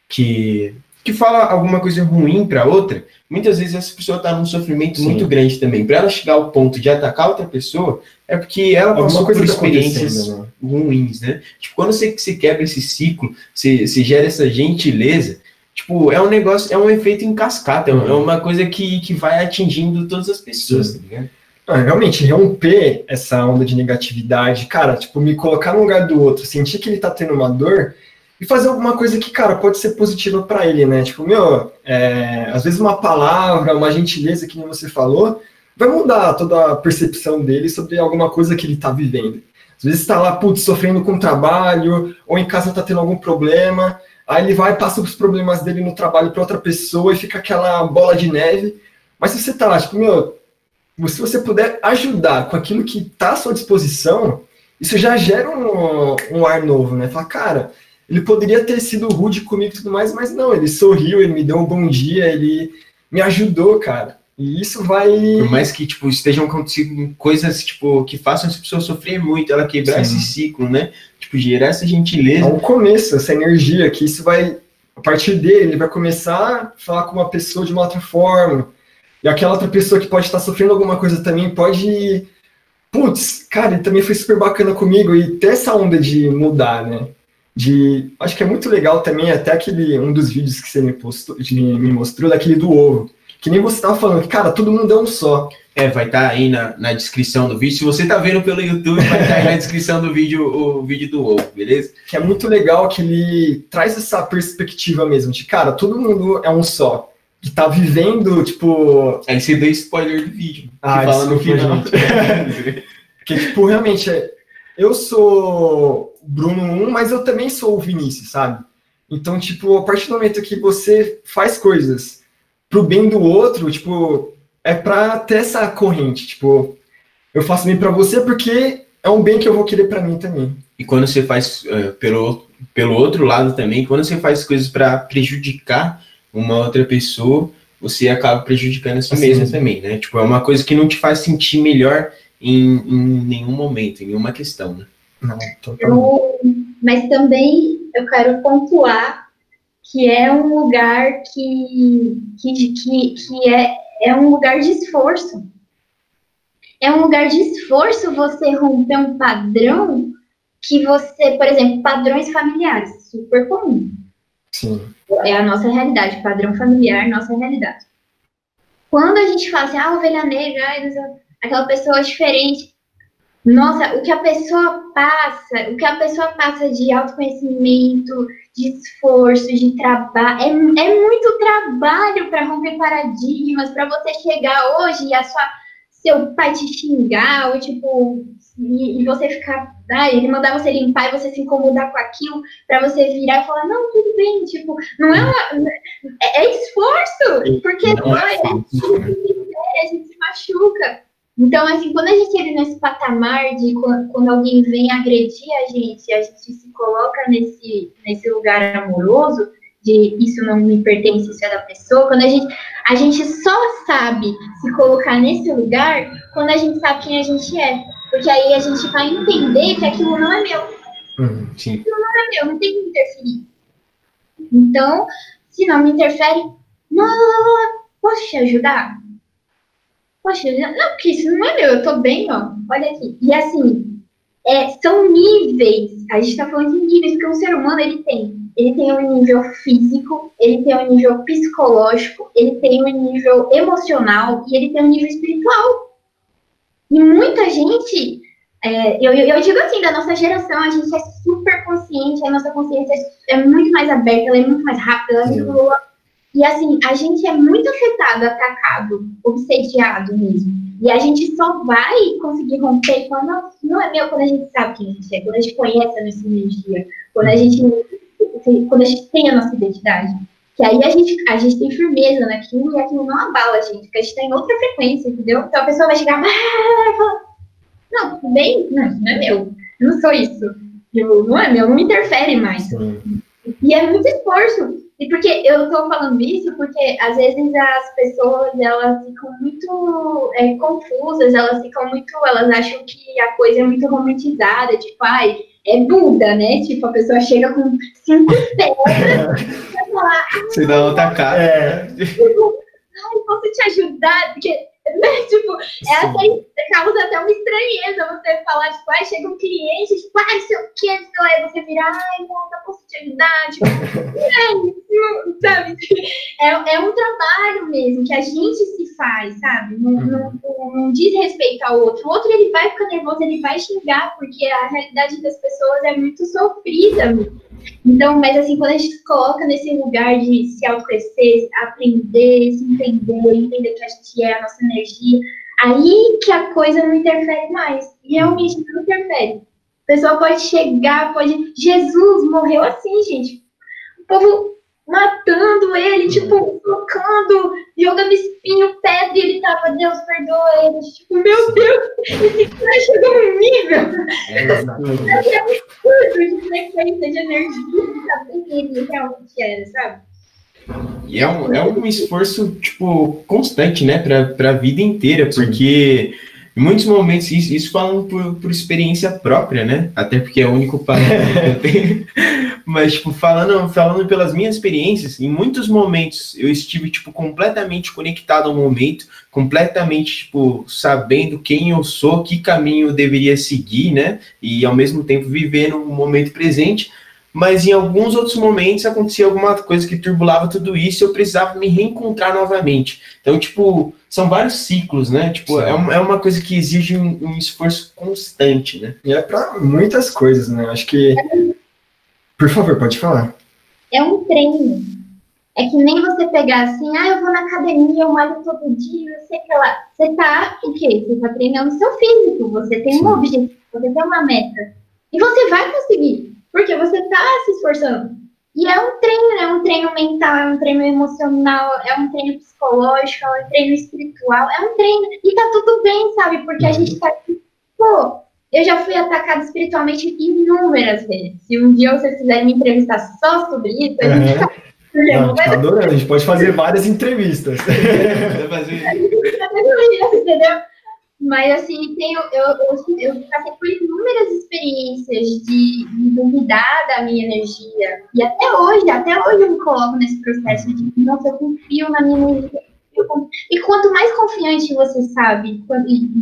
que, que fala alguma coisa ruim para outra, muitas vezes essa pessoa tá num sofrimento Sim. muito grande também. Para ela chegar ao ponto de atacar outra pessoa, é porque ela passou por tá experiências né? ruins, né? Tipo, quando você, você quebra esse ciclo, você, você gera essa gentileza, Tipo, é um negócio, é um efeito em cascata, é uhum. uma coisa que, que vai atingindo todas as pessoas, tá ligado? Ah, realmente, romper essa onda de negatividade, cara, tipo, me colocar no lugar do outro, sentir que ele tá tendo uma dor e fazer alguma coisa que, cara, pode ser positiva para ele, né? Tipo, meu, é, às vezes uma palavra, uma gentileza, que nem você falou, vai mudar toda a percepção dele sobre alguma coisa que ele tá vivendo. Às vezes tá lá, putz, sofrendo com o trabalho, ou em casa tá tendo algum problema, Aí ele vai passa os problemas dele no trabalho para outra pessoa e fica aquela bola de neve. Mas se você tá lá, tipo, meu, se você puder ajudar com aquilo que tá à sua disposição, isso já gera um, um ar novo, né? Fala, cara, ele poderia ter sido rude comigo e tudo mais, mas não, ele sorriu, ele me deu um bom dia, ele me ajudou, cara. E isso vai. Por mais que, tipo, estejam acontecendo coisas, tipo, que façam essa pessoa sofrer muito, ela quebrar Sim. esse ciclo, né? Tipo, gerar essa gentileza. É um começo, essa energia, que isso vai. A partir dele, ele vai começar a falar com uma pessoa de uma outra forma. E aquela outra pessoa que pode estar sofrendo alguma coisa também pode. Putz, cara, ele também foi super bacana comigo. E ter essa onda de mudar, né? De. Acho que é muito legal também, até aquele. Um dos vídeos que você me, postou, me mostrou, daquele do ovo que nem você estava falando, cara, todo mundo é um só. É, vai estar tá aí na, na descrição do vídeo. Se você está vendo pelo YouTube, vai estar tá aí na descrição do vídeo o vídeo do ovo, beleza? Que é muito legal que ele traz essa perspectiva mesmo, de cara, todo mundo é um só. Que tá vivendo, tipo. Aí você deu spoiler do vídeo. Ah, que fala no final. Porque, tipo, realmente, é, eu sou Bruno 1, mas eu também sou o Vinícius, sabe? Então, tipo, a partir do momento que você faz coisas pro bem do outro, tipo, é pra ter essa corrente, tipo, eu faço bem para você porque é um bem que eu vou querer para mim também. E quando você faz uh, pelo, pelo outro lado também, quando você faz coisas para prejudicar uma outra pessoa, você acaba prejudicando essa assim, mesma também, né? Tipo, é uma coisa que não te faz sentir melhor em, em nenhum momento, em nenhuma questão, né? Não, eu, mas também eu quero pontuar que é um lugar que, que, que, que é, é um lugar de esforço. É um lugar de esforço você romper um padrão que você, por exemplo, padrões familiares, super comum. Sim. É a nossa realidade, padrão familiar, nossa realidade. Quando a gente fala assim, ah, ovelha negra, aquela pessoa diferente, nossa, o que a pessoa passa, o que a pessoa passa de autoconhecimento, de esforço, de trabalho, é, é muito trabalho para romper paradigmas, para você chegar hoje e a sua seu pai te xingar, ou tipo, e, e você ficar. Ah, ele mandar você limpar e você se incomodar com aquilo, para você virar e falar, não, tudo bem, tipo, não é uma. É, é esforço, porque não é, a gente se machuca. Então, assim, quando a gente entra nesse patamar de quando alguém vem agredir a gente, a gente se coloca nesse, nesse lugar amoroso, de isso não me pertence, isso é da pessoa, quando a gente, a gente só sabe se colocar nesse lugar quando a gente sabe quem a gente é. Porque aí a gente vai entender que aquilo não é meu. Uhum. Aquilo não é meu, não tem que interferir. Então, se não me interfere, não, posso te ajudar? Poxa, não, porque isso não é meu, eu tô bem, ó. Olha aqui. E assim, é, são níveis. A gente tá falando de níveis, porque o ser humano ele tem. Ele tem um nível físico, ele tem um nível psicológico, ele tem um nível emocional e ele tem um nível espiritual. E muita gente, é, eu, eu, digo assim, da nossa geração, a gente é super consciente, a nossa consciência é muito mais aberta, ela é muito mais rápida, ela é muito e assim, a gente é muito afetado, atacado, obsediado mesmo. E a gente só vai conseguir romper quando não, é meu, quando a gente sabe quem a gente é, quando a gente conhece a nossa energia, quando a gente, quando a gente tem a nossa identidade. Que aí a gente, a gente tem firmeza naquilo e aquilo não abala a gente, porque a gente está em outra frequência, entendeu? Então a pessoa vai chegar e falar, não, tudo bem? Não, não é meu. Eu não sou isso. Eu, não é meu, não me interfere mais. Sim. E é muito esforço. E porque eu estou falando isso porque às vezes as pessoas elas ficam muito é, confusas, elas ficam muito, elas acham que a coisa é muito romantizada, tipo, ai, é Buda, né? Tipo, a pessoa chega com cinco pedras e falar. Você dá outra cara. É. Ai, posso te ajudar? Porque né? Tipo, é até, causa até uma estranheza você falar, tipo, ai, chega um cliente, tipo, ai, sei o que, você vira, ai, moça, posso te ajudar? Tipo, é, sabe? É, é um trabalho mesmo que a gente se faz, sabe? Não, uhum. não, não, diz respeito ao outro. O outro, ele vai ficar nervoso, ele vai xingar, porque a realidade das pessoas é muito sofrida, mesmo. Então, mas assim, quando a gente coloca nesse lugar de se autoconhecer, aprender, se entender, entender que a gente é a nossa energia, aí que a coisa não interfere mais. Realmente não interfere. O pessoal pode chegar, pode. Jesus morreu assim, gente. O povo matando ele, tipo, colocando, jogando espinho, pedra, e ele tava, Deus perdoa ele. Tipo, meu Deus, esse cara chegou num nível. É, é absurdo de frequência, de energia, sabe? Ele realmente era, sabe? E é um, é um esforço, tipo, constante, né, para a vida inteira, porque em muitos momentos, isso, isso falando por, por experiência própria, né, até porque é o único parâmetro que eu tenho, mas, tipo, falando, falando pelas minhas experiências, em muitos momentos eu estive, tipo, completamente conectado ao momento, completamente, tipo, sabendo quem eu sou, que caminho eu deveria seguir, né, e ao mesmo tempo vivendo o momento presente, mas em alguns outros momentos acontecia alguma coisa que turbulava tudo isso e eu precisava me reencontrar novamente. Então, tipo, são vários ciclos, né? Tipo, é uma, é uma coisa que exige um, um esforço constante, né? E é para muitas coisas, né? Acho que. Por favor, pode falar. É um treino. É que nem você pegar assim, ah, eu vou na academia, eu malho todo dia, sei o que lá. Você tá o quê? Você tá treinando seu físico, você tem Sim. um objetivo, você tem uma meta. E você vai conseguir. Porque você está se esforçando. E é um treino, é um treino mental, é um treino emocional, é um treino psicológico, é um treino espiritual, é um treino. E tá tudo bem, sabe? Porque a uhum. gente tá aqui, pô, eu já fui atacada espiritualmente inúmeras vezes. Se um dia vocês quiserem me entrevistar só sobre isso, a gente tá. Não, a adorando, a gente pode fazer várias entrevistas. Entendeu? Mas, assim, tenho, eu, eu, eu passei por inúmeras experiências de, de duvidar da minha energia. E até hoje, até hoje eu me coloco nesse processo de, nossa, eu confio na minha energia. E quanto mais confiante você sabe,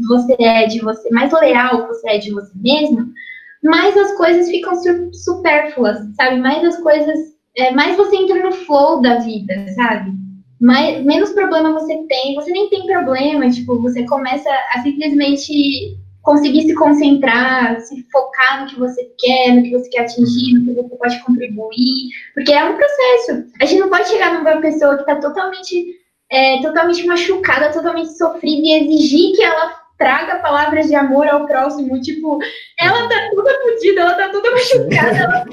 você é de você, mais leal você é de você mesmo, mais as coisas ficam supérfluas, sabe? Mais as coisas, é, mais você entra no flow da vida, sabe? mais, menos problema você tem, você nem tem problema, tipo, você começa a simplesmente conseguir se concentrar, se focar no que você quer, no que você quer atingir, no que você pode contribuir, porque é um processo. A gente não pode chegar numa pessoa que está totalmente é, totalmente machucada, totalmente sofrida e exigir que ela traga palavras de amor ao próximo. Tipo, ela tá toda fodida, ela tá toda machucada, ela,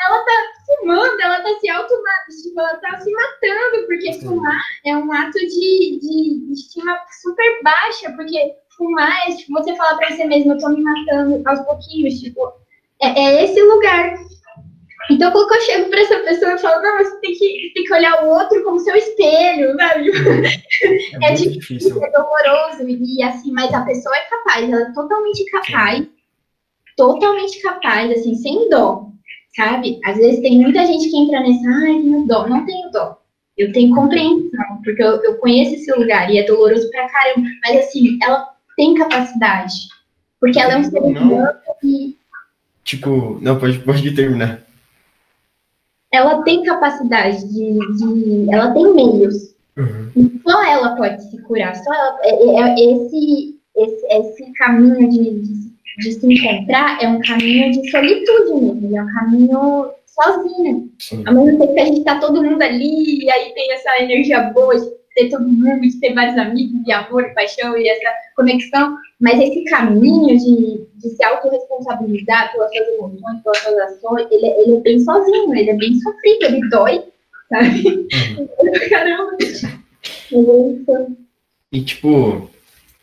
ela tá fumando, ela tá se auto tipo, ela tá se matando, porque fumar é um ato de, de, de estima super baixa, porque fumar é tipo, você falar pra você mesmo, eu tô me matando aos pouquinhos, tipo, é, é esse lugar. Então, quando eu chego para essa pessoa, eu falo, não, você tem que, tem que olhar o outro como seu espelho, sabe? É, é difícil, é doloroso, e assim, mas a pessoa é capaz, ela é totalmente capaz, totalmente capaz, assim, sem dó, sabe? Às vezes tem muita gente que entra nessa, ai, tenho dó, não tenho dó. Eu tenho compreensão, porque eu, eu conheço esse lugar e é doloroso pra caramba, mas assim, ela tem capacidade, porque ela é um ser humano e... Tipo, não, pode, pode terminar ela tem capacidade de, de ela tem meios. Uhum. Só ela pode se curar. Só ela, é, é, é esse, esse, esse caminho de, de, de, se encontrar é um caminho de solitude mesmo. É um caminho sozinho. Sim. Ao mesmo tempo que a gente tá todo mundo ali, e aí tem essa energia boa de ter todo mundo, de ter vários amigos, de amor, e paixão e essa conexão. Mas esse caminho de, de se autorresponsabilizar pelas suas emoções, pelas suas ações, ele, ele é bem sozinho, ele é bem sofrido, ele dói, sabe? Uhum. Caramba! E tipo,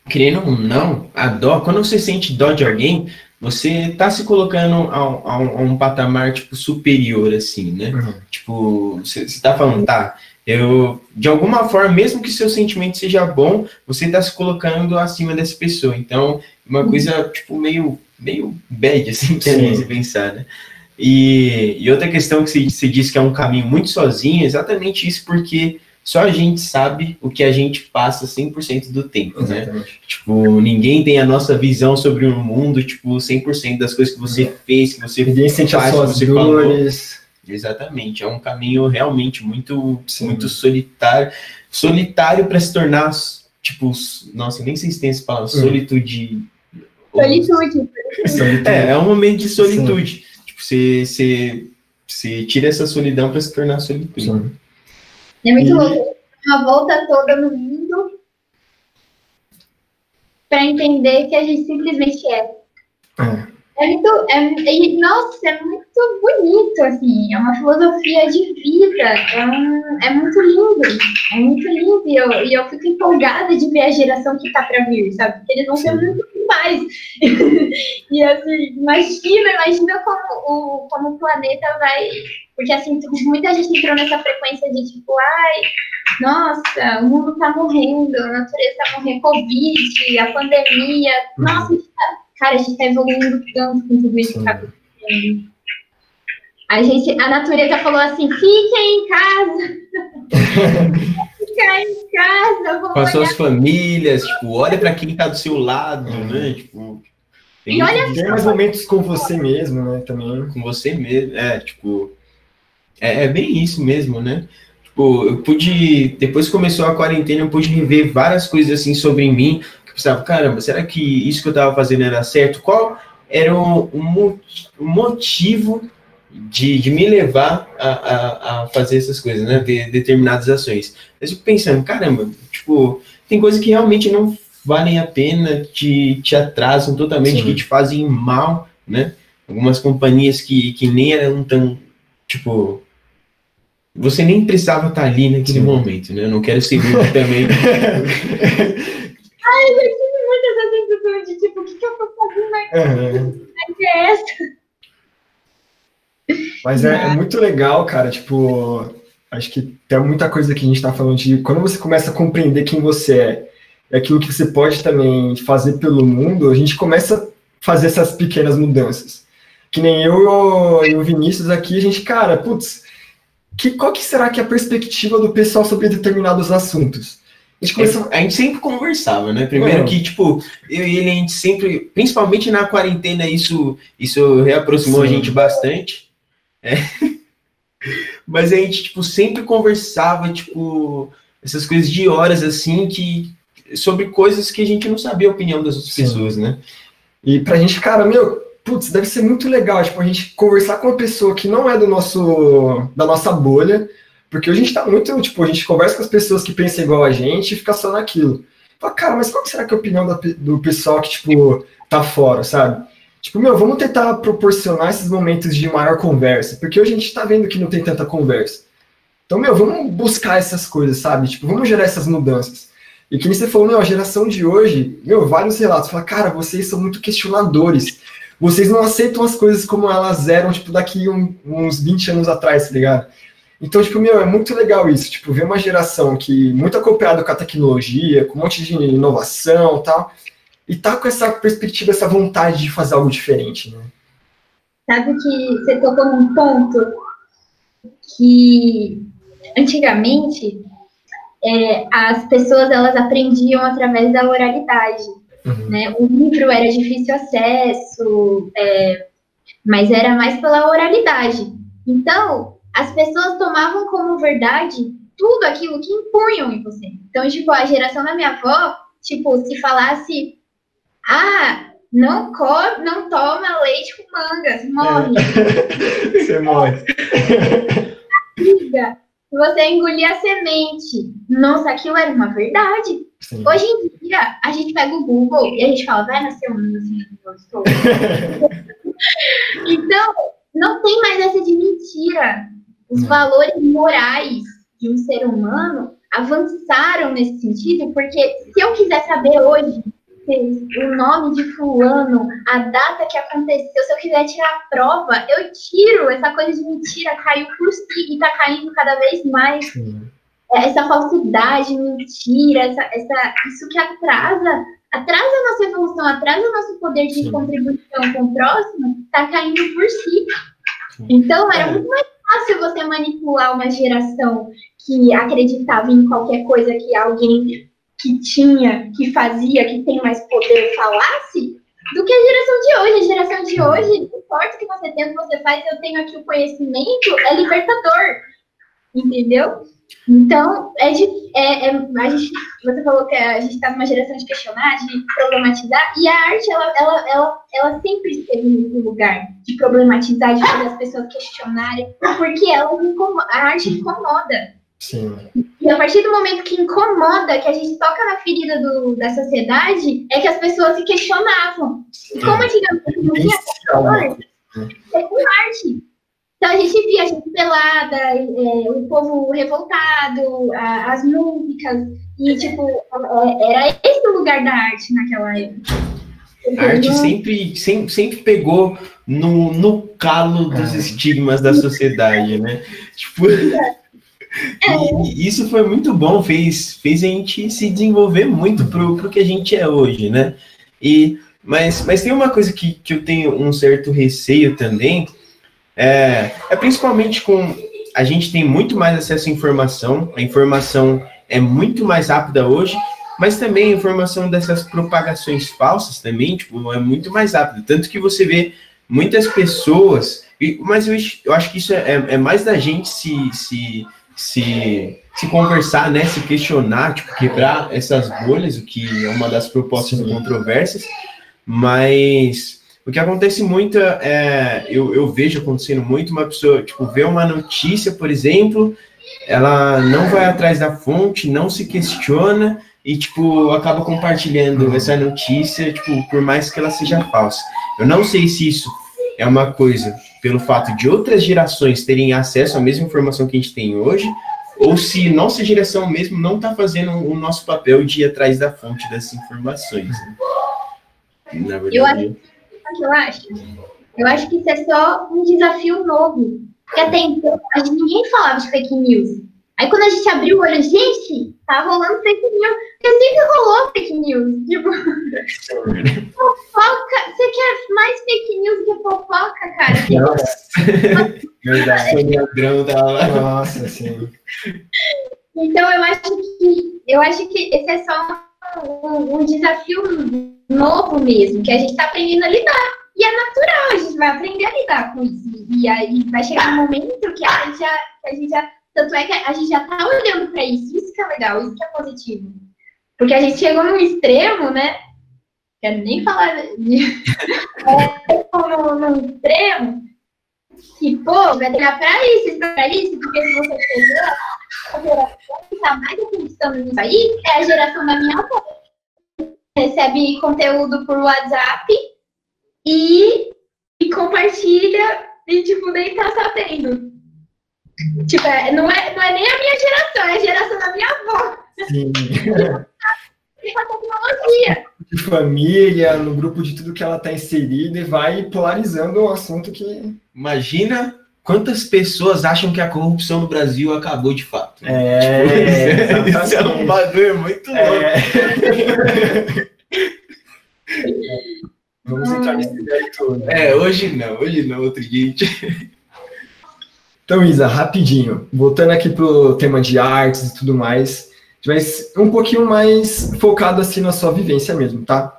querendo ou não, a dó, quando você sente dó de alguém, você tá se colocando a, a, a um patamar, tipo, superior, assim, né? Uhum. Tipo, você, você tá falando, tá, eu, de alguma forma, mesmo que seu sentimento seja bom, você está se colocando acima dessa pessoa. Então, uma uhum. coisa, tipo, meio, meio bad, assim, pra você pensar, né? E, e, outra questão que você, disse que é um caminho muito sozinho, é exatamente isso, porque só a gente sabe o que a gente passa 100% do tempo, né? exatamente. né? Tipo, ninguém tem a nossa visão sobre o mundo, tipo, 100% das coisas que você uhum. fez, que você ninguém sente as suas que você dores. Falou. Exatamente, é um caminho realmente muito, muito solitário, solitário para se tornar tipo, nossa, nem sei se tem essa palavra, uhum. solitude. Solitude. É, é um momento de solitude. Sim. Tipo, você, você, você tira essa solidão para se tornar solitude. Sim. É muito e... louco. Uma volta toda no mundo para entender que a gente simplesmente é. é. É muito, é, nossa, é muito bonito, assim, é uma filosofia de vida, é, um, é muito lindo, é muito lindo, e eu, e eu fico empolgada de ver a geração que tá para vir, sabe, porque eles vão ser muito mais, e assim, imagina, imagina como o, como o planeta vai, porque assim, muita gente entrou nessa frequência de tipo, ai, nossa, o mundo tá morrendo, a natureza tá morrendo, Covid, a pandemia, uhum. nossa, a gente tá Cara, a gente está evoluindo tanto com tudo isso que está acontecendo. A, gente, a natureza falou assim: fiquem em casa. Fica em casa. Com as suas famílias, tipo, olha para quem está do seu lado, né? Tipo, tem, e olha tem mais momentos com você mesmo, né? Também. Com você mesmo, é, tipo. É, é bem isso mesmo, né? Tipo, eu pude. Depois que começou a quarentena, eu pude rever várias coisas assim sobre mim pensava, caramba, será que isso que eu estava fazendo era certo? Qual era o, o motivo de, de, me levar a, a, a, fazer essas coisas, né? De, determinadas ações. Eu fico pensando, caramba, tipo, tem coisas que realmente não valem a pena, te, te atrasam totalmente, Sim. que te fazem mal, né? Algumas companhias que, que nem eram tão, tipo, você nem precisava estar ali naquele Sim. momento, né? Eu não quero ser também. Ai, eu tive muito essa sensação de tipo, o que, que eu tô fazendo aqui? Uhum. Que é essa? Mas é, é, muito legal, cara, tipo, acho que tem muita coisa que a gente tá falando de quando você começa a compreender quem você é e aquilo que você pode também fazer pelo mundo, a gente começa a fazer essas pequenas mudanças. Que nem eu e o Vinícius aqui, a gente, cara, putz, que, qual que será que é a perspectiva do pessoal sobre determinados assuntos? A gente, começou, a gente sempre conversava, né? Primeiro que, tipo, eu e ele, a gente sempre, principalmente na quarentena, isso, isso reaproximou Sim. a gente bastante. É. Mas a gente, tipo, sempre conversava, tipo, essas coisas de horas, assim, que sobre coisas que a gente não sabia a opinião das outras Sim. pessoas, né? E pra gente, cara, meu, putz, deve ser muito legal, tipo, a gente conversar com uma pessoa que não é do nosso, da nossa bolha, Porque a gente tá muito, tipo, a gente conversa com as pessoas que pensam igual a gente e fica só naquilo. Fala, cara, mas qual será que é a opinião do pessoal que, tipo, tá fora, sabe? Tipo, meu, vamos tentar proporcionar esses momentos de maior conversa, porque hoje a gente tá vendo que não tem tanta conversa. Então, meu, vamos buscar essas coisas, sabe? Tipo, vamos gerar essas mudanças. E que você falou, meu, a geração de hoje, meu, vários relatos, fala, cara, vocês são muito questionadores. Vocês não aceitam as coisas como elas eram, tipo, daqui um, uns 20 anos atrás, tá ligado? Então, tipo, meu, é muito legal isso, tipo, ver uma geração que muito acoplada com a tecnologia, com um monte de inovação e tal, e tá com essa perspectiva, essa vontade de fazer algo diferente, né? Sabe que você tocou num ponto que antigamente é, as pessoas elas aprendiam através da oralidade, uhum. né? O livro era difícil acesso, é, mas era mais pela oralidade. Então, as pessoas tomavam como verdade tudo aquilo que impunham em você. Então, tipo, a geração da minha avó, tipo, se falasse, ah, não come, não toma leite com manga, você morre. É. você morre. você engolir a semente. Nossa, aquilo era uma verdade. Sim. Hoje em dia, a gente pega o Google e a gente fala, vai nascer um assim, eu estou. então, não tem mais essa de mentira. Os hum. valores morais de um ser humano avançaram nesse sentido, porque se eu quiser saber hoje o nome de fulano, a data que aconteceu, se eu quiser tirar a prova, eu tiro. Essa coisa de mentira caiu por si e tá caindo cada vez mais. Sim. Essa falsidade, mentira, essa, essa, isso que atrasa, atrasa a nossa evolução, atrasa o nosso poder de Sim. contribuição com o próximo, tá caindo por si. Então, era é. muito mais fácil você manipular uma geração que acreditava em qualquer coisa que alguém que tinha, que fazia, que tem mais poder falasse, do que a geração de hoje. A geração de hoje, o importa que você tem, o que você faz, eu tenho aqui o conhecimento, é libertador. Entendeu? Então, é de, é, é, a gente, você falou que a gente está numa geração de questionar, de problematizar, e a arte, ela, ela, ela, ela sempre esteve no lugar de problematizar, de fazer as pessoas questionarem, porque ela a arte incomoda. Sim. E a partir do momento que incomoda, que a gente toca na ferida do, da sociedade, é que as pessoas se questionavam. E como antigamente não tinha é com arte. Então a gente via a gente pelada, é, o povo revoltado, a, as músicas, e tipo, é, era esse o lugar da arte naquela época. A arte sempre, sempre, sempre pegou no, no calo dos é. estigmas da sociedade, né? Tipo. É. E isso foi muito bom, fez, fez a gente se desenvolver muito pro, pro que a gente é hoje, né? E, mas, mas tem uma coisa que, que eu tenho um certo receio também, é, é principalmente com. A gente tem muito mais acesso à informação, a informação é muito mais rápida hoje, mas também a informação dessas propagações falsas também, tipo, é muito mais rápida. Tanto que você vê muitas pessoas, mas eu, eu acho que isso é, é, é mais da gente se, se, se, se conversar, né, se questionar, tipo, quebrar essas bolhas, o que é uma das propostas Sim. controversas, mas o que acontece muito é, eu, eu vejo acontecendo muito, uma pessoa, tipo, vê uma notícia, por exemplo, ela não vai atrás da fonte, não se questiona e, tipo, acaba compartilhando essa notícia, tipo, por mais que ela seja falsa. Eu não sei se isso é uma coisa pelo fato de outras gerações terem acesso à mesma informação que a gente tem hoje, ou se nossa geração mesmo não está fazendo o nosso papel de ir atrás da fonte dessas informações. Né? Na verdade, que eu acho? Eu acho que isso é só um desafio novo. Porque até então, a gente, ninguém falava de fake news. Aí quando a gente abriu o olho, gente, tá rolando fake news. Porque sempre rolou fake news. Tipo, fofoca. Você quer mais fake news que fofoca, cara? Nossa. Verdade. ladrão da Nossa, sim. Então eu acho que eu acho que esse é só um, um desafio novo mesmo, que a gente está aprendendo a lidar. E é natural, a gente vai aprender a lidar com isso. E aí vai chegar um momento que a gente já. a gente já tanto é que a gente já está olhando para isso. Isso que é legal, isso que é positivo. Porque a gente chegou num extremo, né? Quero nem falar de. é, no, num extremo que, pô, vai treinar pra isso, pra isso, porque se você pegar a geração que tá mais acreditando nisso aí é a geração da minha avó. Recebe conteúdo por WhatsApp e, e compartilha e, tipo, nem tá sabendo. Tipo, é, não, é, não é nem a minha geração, é a geração da minha avó. Sim. tecnologia. De família, no grupo de tudo que ela está inserida e vai polarizando o assunto que. Imagina quantas pessoas acham que a corrupção no Brasil acabou de fato. É, tipo, isso é um bagulho muito é. louco. É. Vamos entrar nesse mérito. Né? É, hoje não, hoje não, outro dia. Então, Isa, rapidinho, voltando aqui pro tema de artes e tudo mais, mas um pouquinho mais focado assim na sua vivência mesmo, tá?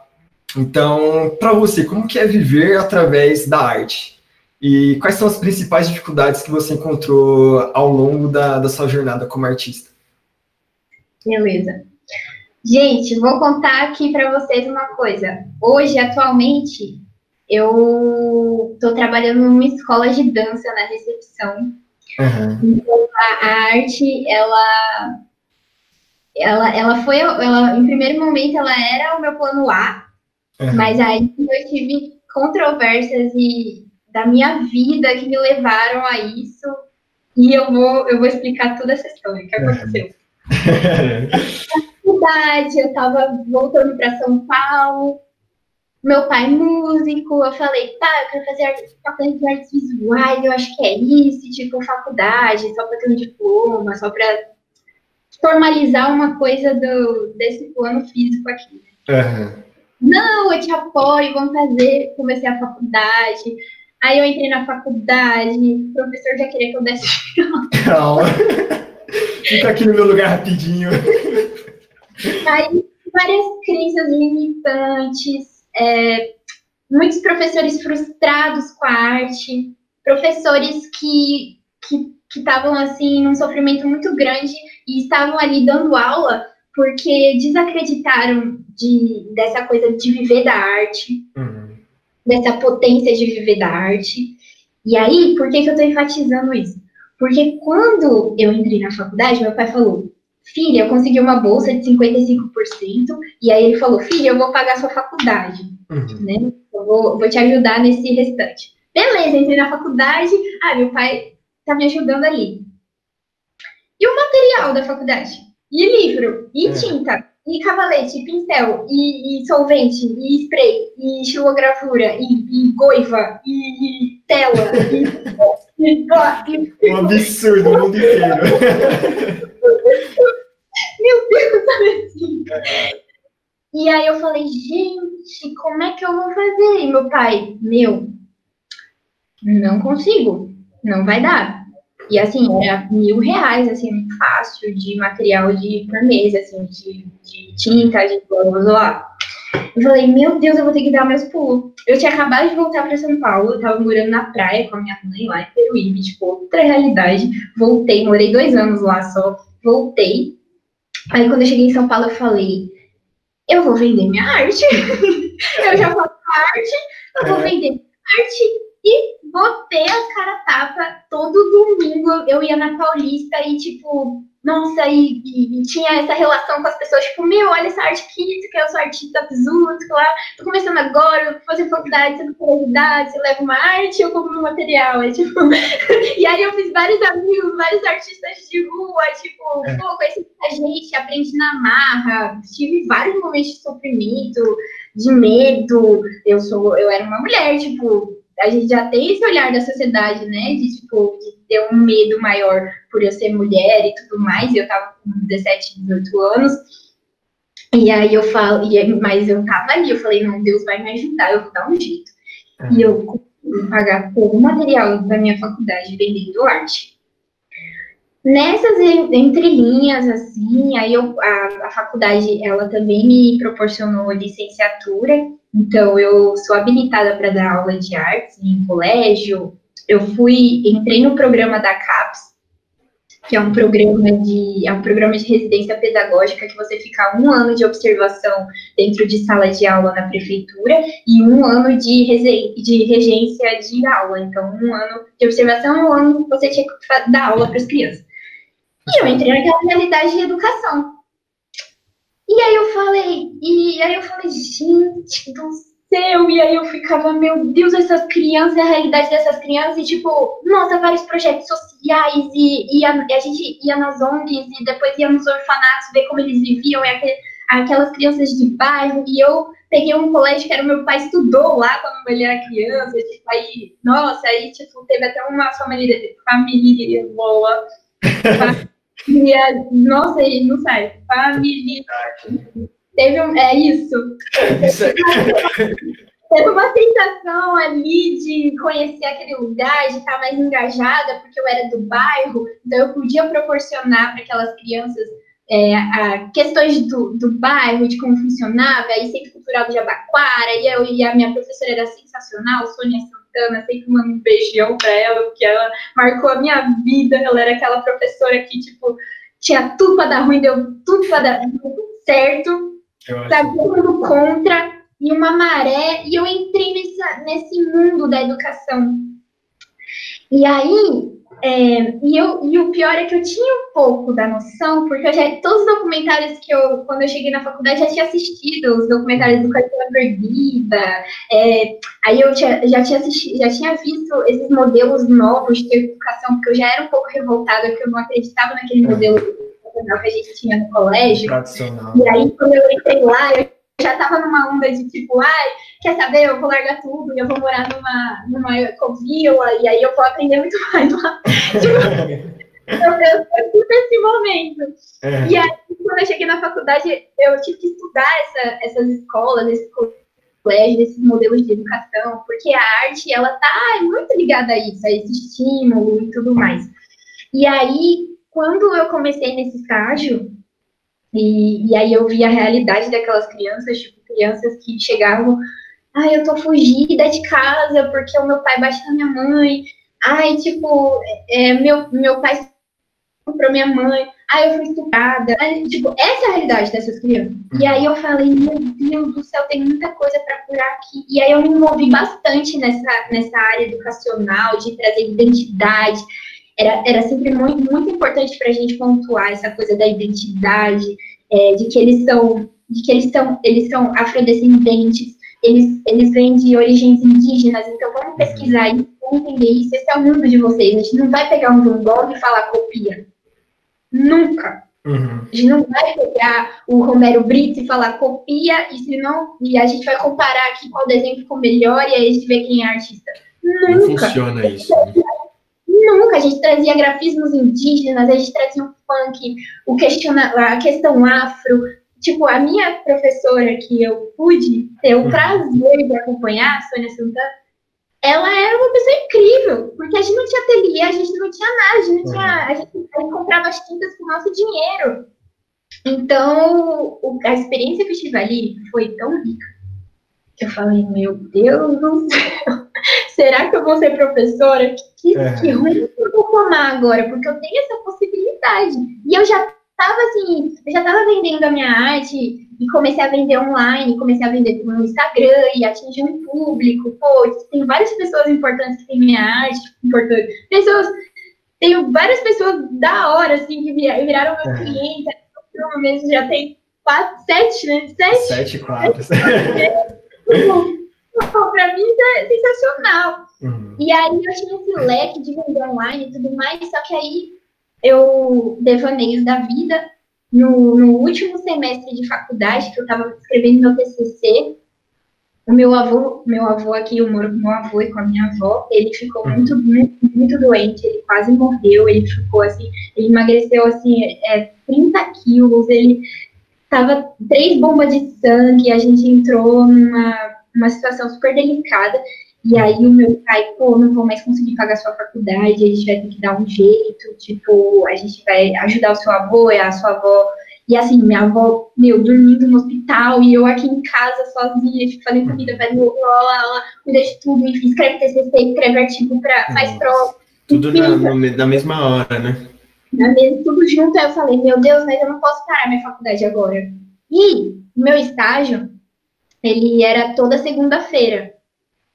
Então, para você, como que é viver através da arte? E quais são as principais dificuldades que você encontrou ao longo da, da sua jornada como artista? Beleza. Gente, vou contar aqui para vocês uma coisa. Hoje, atualmente, eu estou trabalhando numa escola de dança na recepção. Uhum. Então, a, a, arte, ela, ela, ela foi, ela, em primeiro momento, ela era o meu plano A, uhum. mas aí eu tive controvérsias e, da minha vida que me levaram a isso, e eu vou, eu vou explicar toda essa história que aconteceu. faculdade, eu estava voltando para São Paulo, meu pai músico, eu falei, tá, eu quero fazer faculdade de artes visuais, eu acho que é isso, tipo, faculdade, só para ter um diploma, só para formalizar uma coisa do, desse plano físico aqui. Uhum. Não, eu te apoio, vamos fazer. Comecei a faculdade. Aí eu entrei na faculdade, o professor já queria que eu desse. Calma. Fica aqui no meu lugar rapidinho. Aí, várias crenças limitantes, é, muitos professores frustrados com a arte, professores que que estavam assim num sofrimento muito grande e estavam ali dando aula porque desacreditaram de, dessa coisa de viver da arte, uhum. Dessa potência de viver da arte. E aí, por que, que eu estou enfatizando isso? Porque quando eu entrei na faculdade, meu pai falou: filha, eu consegui uma bolsa de 55%, e aí ele falou, filha, eu vou pagar sua faculdade, uhum. né? Eu vou, vou te ajudar nesse restante. Beleza, entrei na faculdade, ah, meu pai tá me ajudando ali. E o material da faculdade? E livro, e é. tinta, e cavalete, e pincel, e, e, solvente, e spray, e estilogravura, e, e goiva, e, e tela, e, e, Um absurdo o mundo inteiro. Meu Deus, sabe assim? E aí eu falei, gente, como é que eu vou fazer? E meu pai, meu, não consigo, não vai dar. E assim, era mil reais, assim, fácil de material de por mês, assim, de, de tinta, de blá lá. Eu falei, meu Deus, eu vou ter que dar meus pulos. Eu tinha acabado de voltar para São Paulo, eu tava morando na praia com a minha mãe lá em Peruíbe, tipo, outra realidade. Voltei, morei dois anos lá só, voltei. Aí quando eu cheguei em São Paulo, eu falei, eu vou vender minha arte. eu já faço arte, eu vou vender arte e botei as cara tapa todo domingo. Eu ia na Paulista e, tipo, nossa, e, e, e, tinha essa relação com as pessoas, tipo, meu, olha essa arte aqui, que eu sou artista visual, lá, tô começando agora, vou fazer faculdade, você não quer ajudar, você leva uma arte, eu compro um material, é tipo, e aí eu fiz vários amigos, vários artistas de rua, tipo, é. pô, conheci muita gente, aprendi na marra, tive vários momentos de sofrimento, de medo, eu sou, eu era uma mulher, tipo, a gente já tem esse olhar da sociedade, né, de, tipo, de ter um medo maior por eu ser mulher e tudo mais, e eu tava com 17, 18 anos, e aí eu falo, e, mas eu tava ali, eu falei, não, Deus vai me ajudar, eu vou dar um jeito. Uhum. E eu consegui pagar todo o material da minha faculdade vendendo arte. Nessas entrelinhas, assim, aí eu, a, a faculdade, ela também me proporcionou licenciatura, então, eu sou habilitada para dar aula de artes em colégio. Eu fui, entrei no programa da CAPES, que é um programa de é um programa de residência pedagógica que você fica um ano de observação dentro de sala de aula na prefeitura e um ano de, de regência de aula. Então, um ano de observação e um ano você tinha que dar aula para as crianças. E eu entrei naquela realidade de educação. E aí eu falei, e aí eu falei, gente do céu, e aí eu ficava, meu Deus, essas crianças, a realidade dessas crianças, e tipo, nossa, vários projetos sociais, e, e, a, e a gente ia nas ONGs, e depois ia nos orfanatos, ver como eles viviam, e aquele, aquelas crianças de bairro, e eu peguei um colégio que era meu pai estudou lá quando ele era criança, tipo, aí, nossa, aí, tipo, teve até uma família, família boa, família, nossa, não sai, família Teve um, é isso. Teve uma sensação ali de conhecer aquele lugar, de estar mais engajada, porque eu era do bairro, então eu podia proporcionar para aquelas crianças é, a, questões do, do bairro, de como funcionava, aí Centro Cultural do Jabaquara, e, eu, e a minha professora era sensacional, Sônia Santana, sempre mando um beijão para ela, porque ela marcou a minha vida, ela era aquela professora que, tipo, tinha tudo para dar ruim, deu tudo para dar tudo certo, Tá mundo contra e uma maré, e eu entrei nessa, nesse mundo da educação. E aí, é, e, eu, e o pior é que eu tinha um pouco da noção, porque já, todos os documentários que eu, quando eu cheguei na faculdade, já tinha assistido, os documentários do Cartela Perdida, é, aí eu tinha, já, tinha assistido, já tinha visto esses modelos novos de educação, porque eu já era um pouco revoltada, porque eu não acreditava naquele é. modelo tradicional que a gente tinha no colégio. Tradicional. E aí, quando eu entrei lá, eu já estava numa onda de tipo, ai, quer saber, eu vou largar tudo e eu vou morar numa, numa ecovila, e aí eu vou aprender muito mais lá. tipo, eu, eu, eu esse momento. É. E aí, quando eu cheguei na faculdade, eu tive que estudar essa, essas escolas, esses colégios, esses modelos de educação, porque a arte, ela tá muito ligada a isso, a esse estímulo e tudo mais. E aí, quando eu comecei nesse estágio, e, e aí eu vi a realidade daquelas crianças, tipo, crianças que chegavam, ai, eu tô fugida de casa porque o meu pai bate na minha mãe, ai, tipo, é, meu, meu pai comprou minha mãe, ai, eu fui estuprada, ai, tipo, essa é a realidade dessas crianças. E aí eu falei, meu Deus do céu, tem muita coisa para curar aqui. E aí eu me envolvi bastante nessa, nessa área educacional, de trazer identidade, era, era sempre muito, muito importante para a gente pontuar essa coisa da identidade, é, de que eles são, de que eles são, eles são afrodescendentes, eles, eles vêm de origens indígenas, então vamos uhum. pesquisar isso, vamos entender isso, esse é o mundo de vocês, a gente não vai pegar um Van e falar copia. Nunca. Uhum. A gente não vai pegar o Romero Brito e falar copia, e senão, e a gente vai comparar aqui qual desenho ficou melhor, e aí a gente vê quem é artista. Nunca. Não funciona isso. Né? Nunca, a gente trazia grafismos indígenas, a gente trazia o funk, o questiona, a questão afro. Tipo, a minha professora que eu pude ter o uhum. prazer de acompanhar, a Sônia Santana, ela era uma pessoa incrível, porque a gente não tinha ateliê, a gente não tinha nada, a gente, não tinha, a gente, a gente comprava as tintas com o nosso dinheiro. Então, a experiência que eu tive ali foi tão rica eu falei, meu Deus do céu, será que eu vou ser professora? Que, é. que ruim que eu vou tomar agora, porque eu tenho essa possibilidade. E eu já estava assim, eu já estava vendendo a minha arte e comecei a vender online, comecei a vender no Instagram e atingir um público. Pô, tem várias pessoas importantes que têm minha arte, importante. Pessoas, tenho várias pessoas da hora, assim, que viraram meu é. cliente. Pelo menos já tem quatro, sete, né? Sete? Sete, quatro. para mim é sensacional. Uhum. E aí eu tinha esse leque de vender online e tudo mais, só que aí eu, devaneios da vida, no, no último semestre de faculdade, que eu estava escrevendo meu TCC, o meu avô, meu avô aqui, eu moro com meu avô e com a minha avó, ele ficou uhum. muito, muito, muito doente, ele quase morreu, ele ficou assim, ele emagreceu assim, é, 30 quilos, ele tava três bombas de sangue, a gente entrou numa uma situação super delicada. E aí o meu pai, pô, não vou mais conseguir pagar sua faculdade, a gente vai ter que dar um jeito, tipo, a gente vai ajudar o seu avô e a sua avó. E assim, minha avó, meu, dormindo no hospital, e eu aqui em casa sozinha, tipo, fazendo comida, fazendo lá, lá, lá, cuida de tudo, enfim, escreve TCC, escreve artigo, pra, faz prova. Tudo na, na mesma hora, né? Na mesa, tudo junto. Aí eu falei, meu Deus, mas eu não posso parar minha faculdade agora. E meu estágio, ele era toda segunda-feira.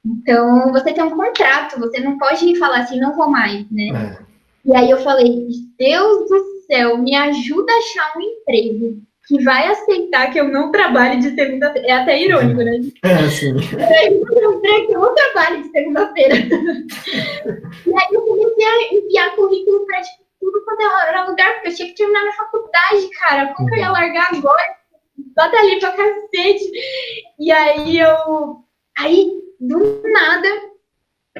Então, você tem um contrato, você não pode falar assim, não vou mais, né? É. E aí eu falei, Deus do céu, me ajuda a achar um emprego que vai aceitar que eu não trabalhe de segunda-feira. É até irônico, né? É, sim. Eu não trabalho de segunda-feira. e aí eu comecei a enviar currículo para tipo, tudo quanto era lugar, porque eu tinha que terminar minha faculdade, cara. Como que eu ia largar agora? Batalhei pra cacete. E aí eu. Aí, do nada,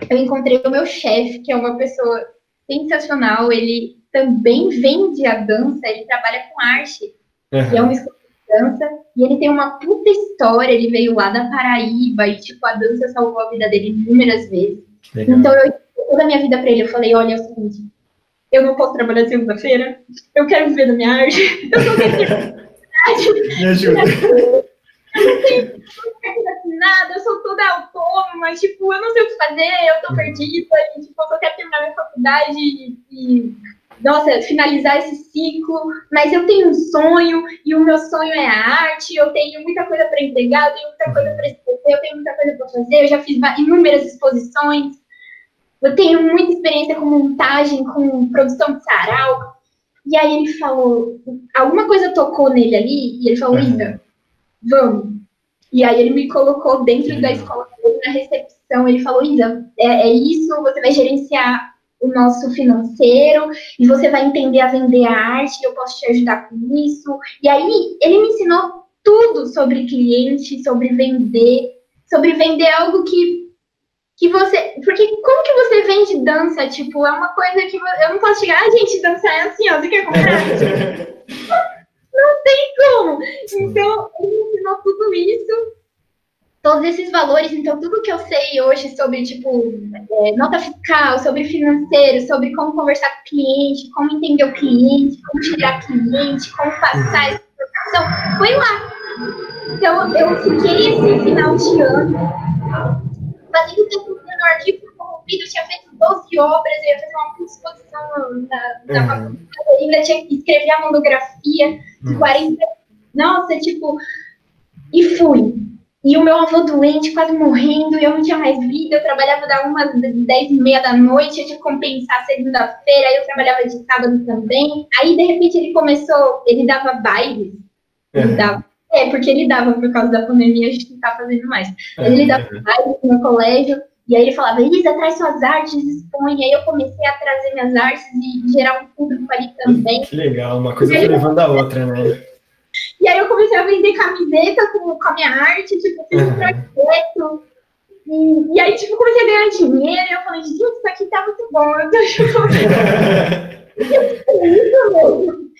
eu encontrei o meu chefe, que é uma pessoa sensacional. Ele também vende a dança, ele trabalha com arte. Uhum. é uma escola de dança. E ele tem uma puta história. Ele veio lá da Paraíba e, tipo, a dança salvou a vida dele inúmeras vezes. Legal. Então, eu toda a minha vida para ele. Eu falei: olha, é o seguinte, eu não posso trabalhar segunda-feira, eu quero viver da minha arte, eu sou Me ajuda. Eu não tenho nada, eu sou toda autônoma, tipo, eu não sei o que fazer, eu tô perdida, e, tipo, eu só quero terminar minha faculdade e, e, nossa, finalizar esse ciclo, mas eu tenho um sonho, e o meu sonho é a arte, eu tenho muita coisa para entregar, eu tenho muita coisa para escrever, eu tenho muita coisa para fazer, eu já fiz inúmeras exposições, eu tenho muita experiência com montagem, com produção de sarau, e aí ele falou, alguma coisa tocou nele ali, e ele falou, uhum. vamos. E aí ele me colocou dentro uhum. da escola, na recepção, ele falou, Isa, é, é isso, você vai gerenciar o nosso financeiro, e você vai entender a vender a arte, eu posso te ajudar com isso. E aí ele me ensinou tudo sobre cliente, sobre vender, sobre vender algo que que você. Porque como que você vende dança? Tipo, é uma coisa que eu não posso chegar, ah, gente, dançar é assim, ó, você quer comprar? não tem como. Então, ele ensinou tudo isso, todos esses valores, então tudo que eu sei hoje sobre, tipo, é, nota fiscal, sobre financeiro, sobre como conversar com o cliente, como entender o cliente, como tirar cliente, como passar essa informação, foi lá. Então, eu fiquei esse final de ano fazendo tempo no artigo corrompido, eu tinha feito 12 obras, eu ia fazer uma exposição na, na uhum. faculdade, ainda tinha que escrever a monografia de 40. Uhum. Nossa, tipo. E fui. E o meu avô doente, quase morrendo, e eu não tinha mais vida, eu trabalhava da uma, dez e meia da noite, eu tinha que compensar segunda-feira, aí eu trabalhava de sábado também. Aí, de repente, ele começou, ele dava bailes, ele uhum. dava é, porque ele dava por causa da pandemia, a gente não tá fazendo mais. Mas ele dava mais no colégio, e aí ele falava, Elisa, traz suas artes, expõe. E aí eu comecei a trazer minhas artes e gerar um público ali também. Que legal, uma coisa foi levando a outra, né? E aí eu comecei a vender camiseta com, com a minha arte, tipo, fiz um projeto. E, e, aí, tipo, comecei a ganhar dinheiro, e eu falei, gente, isso aqui tá muito bom, eu tô isso,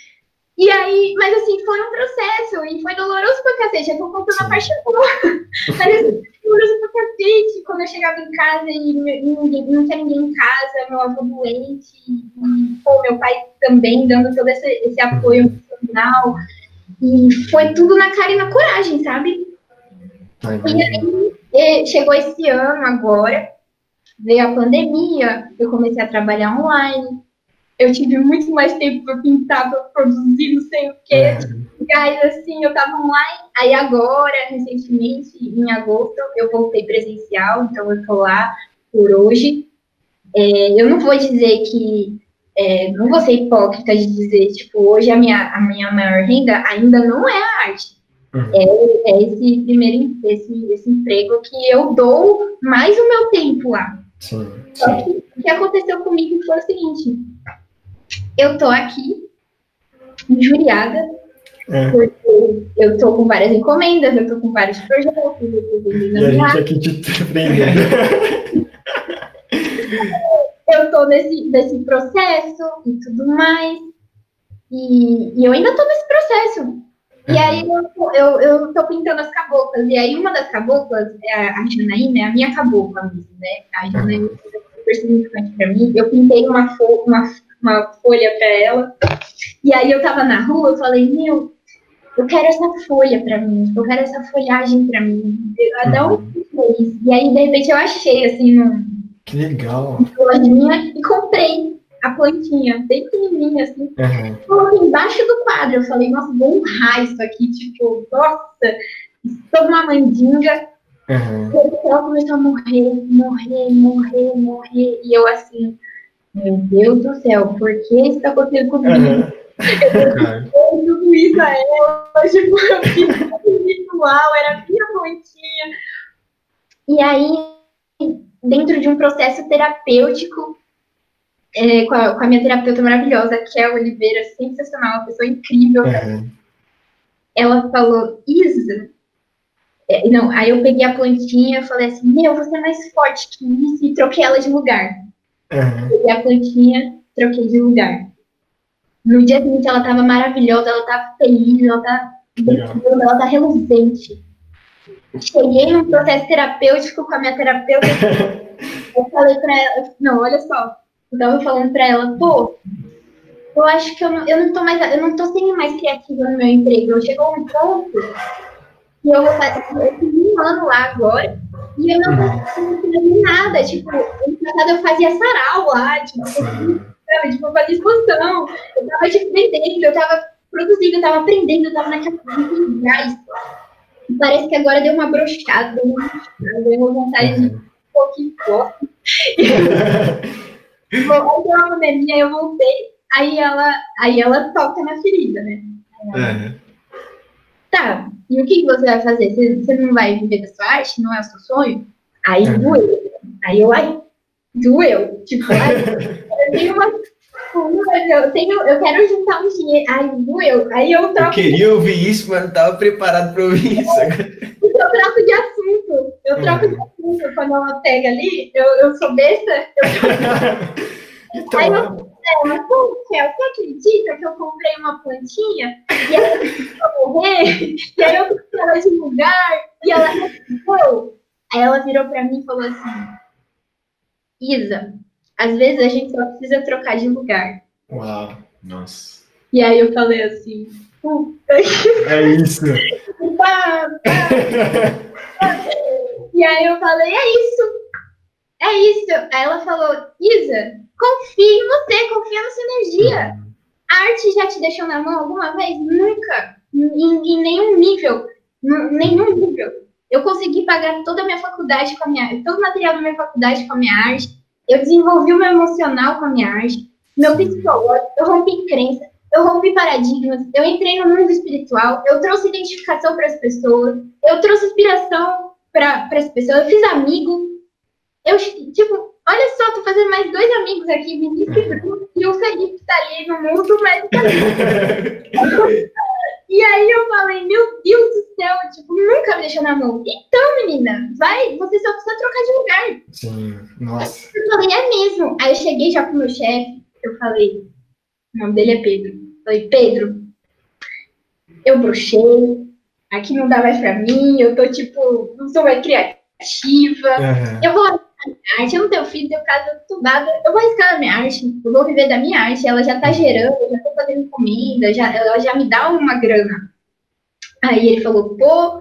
e aí, mas assim, foi um processo e foi doloroso pra cacete. Eu tô contando a parte boa. mas assim, doloroso pra cacete. Quando eu chegava em casa e ninguém, não tinha ninguém em casa, meu avô doente, e pô, meu pai também dando todo esse, esse apoio emocional. E foi tudo na cara e na coragem, sabe? Ai, e aí, chegou esse ano agora, veio a pandemia, eu comecei a trabalhar online eu tive muito mais tempo para pintar, para produzir, não sei o quê. É. Aí, assim, eu tava online. Aí agora, recentemente, em agosto, eu voltei presencial, então eu tô lá por hoje. É, eu não vou dizer que. É, não vou ser hipócrita de dizer, tipo, hoje a minha, a minha maior renda ainda não é a arte. Uhum. É, é, esse primeiro esse, esse emprego que eu dou mais o meu tempo lá. Sim, sim. Só que o que aconteceu comigo foi o seguinte: eu tô aqui, injuriada, é. porque eu tô com várias encomendas, eu tô com vários projetos, eu tô E a gente aqui te prendendo. eu tô nesse, nesse processo e tudo mais. E, e eu ainda tô nesse processo. E aí eu, eu, eu tô pintando as caboclas. E aí uma das caboclas, é a, a Janaína, é a minha cabocla mesmo, né? A Janaína é super significante pra mim. Eu pintei uma, uma uma folha para ela. E aí eu tava na rua, eu falei, meu, eu quero essa folha para mim, eu quero essa folhagem para mim. Dá um E aí, de repente, eu achei, assim, num, que legal. lojinha e comprei. a plantinha, bem pequenininha, assim. Uhum. Coloquei embaixo do quadro. Eu falei, nossa, vou honrar isso aqui. Tipo, nossa, estou uma mandinga. Uhum. E ela começou a morrer, morrer, morrer, morrer. E eu assim, meu Deus do céu, por que isso está acontecendo comigo? Uhum. Eu tudo isso a ela, tipo, eu fiz ritual, era minha plantinha. E aí, dentro de um processo terapêutico, é, com, a, com, a, minha terapeuta maravilhosa, que é a Oliveira, sensacional, uma pessoa incrível. Uhum. Ela falou, Isa, é, não, aí eu peguei a plantinha e falei assim, meu, você é mais forte que isso, e troquei ela de lugar. Uhum. Peguei a plantinha, troquei de lugar. No dia seguinte ela tava maravilhosa, ela tava feliz, ela tá, ela tá reluzente. Cheguei num processo terapêutico com a minha terapeuta. eu falei pra ela, não, olha só, eu tava falando pra ela, pô, eu acho que eu não, eu não tô mais, eu não tô sendo mais criativa no meu emprego. Chegou um ponto e eu vou fazer, um ano lá agora, e eu não tô fazendo nada. Tipo, ano passado eu fazia sarau lá, tipo, tipo, eu fazia expansão, eu tava aprendendo, eu tava produzindo, eu tava aprendendo, eu tava naquela gás. E parece que agora deu uma brochada, deu uma, deu uma vontade de um pouquinho forte. Aí deu uma pandemia, eu voltei, aí ela, aí ela toca na ferida, né? Ela, Tá, e o que, você vai fazer? Você, você não vai viver da sua arte? Não é o seu sonho? Aí uhum. doeu. Aí eu, ai, doeu. Tipo, ai, eu tenho uma. Eu, tenho, eu quero juntar um dinheiro. Ai, doeu. Aí eu troco. Eu queria ouvir isso, mas não estava preparado para ouvir isso. eu troco de assunto. Eu troco de assunto. Quando ela pega ali, eu, eu sou besta. Eu... então, Aí eu, mas, pô, você acredita que eu comprei uma plantinha e ela começou morrer? E aí eu fui ela de lugar e ela respondeu. Aí ela virou pra mim e falou assim: Isa, às vezes a gente só precisa trocar de lugar. Uau, nossa. E aí eu falei assim: Puta. É isso. pá, pá. e aí eu falei: É isso. É isso. Aí ela falou: Isa, confie em você, confia na sua energia. A arte já te deixou na mão alguma vez? Nunca. Em, em nenhum nível. Nenhum nível. Eu consegui pagar toda a minha faculdade com a minha todo o material da minha faculdade com a minha arte. Eu desenvolvi o meu emocional com a minha arte. Meu psicológico, eu rompi crença, eu rompi paradigmas, eu entrei no mundo espiritual, eu trouxe identificação para as pessoas, eu trouxe inspiração para as pessoas, eu fiz amigo. Eu, tipo, Olha só, tô fazendo mais dois amigos aqui, Vinícius e Bruno, e o Felipe tá ali no mundo, mas tá E aí eu falei, meu Deus do céu, tipo, nunca me deixou na mão. Então, menina, vai, você só precisa trocar de lugar. Sim, nossa. Eu falei, é mesmo. Aí eu cheguei já pro meu chefe, eu falei, o nome dele é Pedro. Eu falei, Pedro, eu brochei, aqui não dá mais pra mim, eu tô, tipo, não sou mais criativa. Uhum. Eu vou arte, eu não tenho filho, tenho casa estudada, eu vou arriscar na minha arte, eu vou viver da minha arte, ela já tá gerando, eu já tô fazendo comida, já, ela já me dá uma grana. Aí ele falou, pô,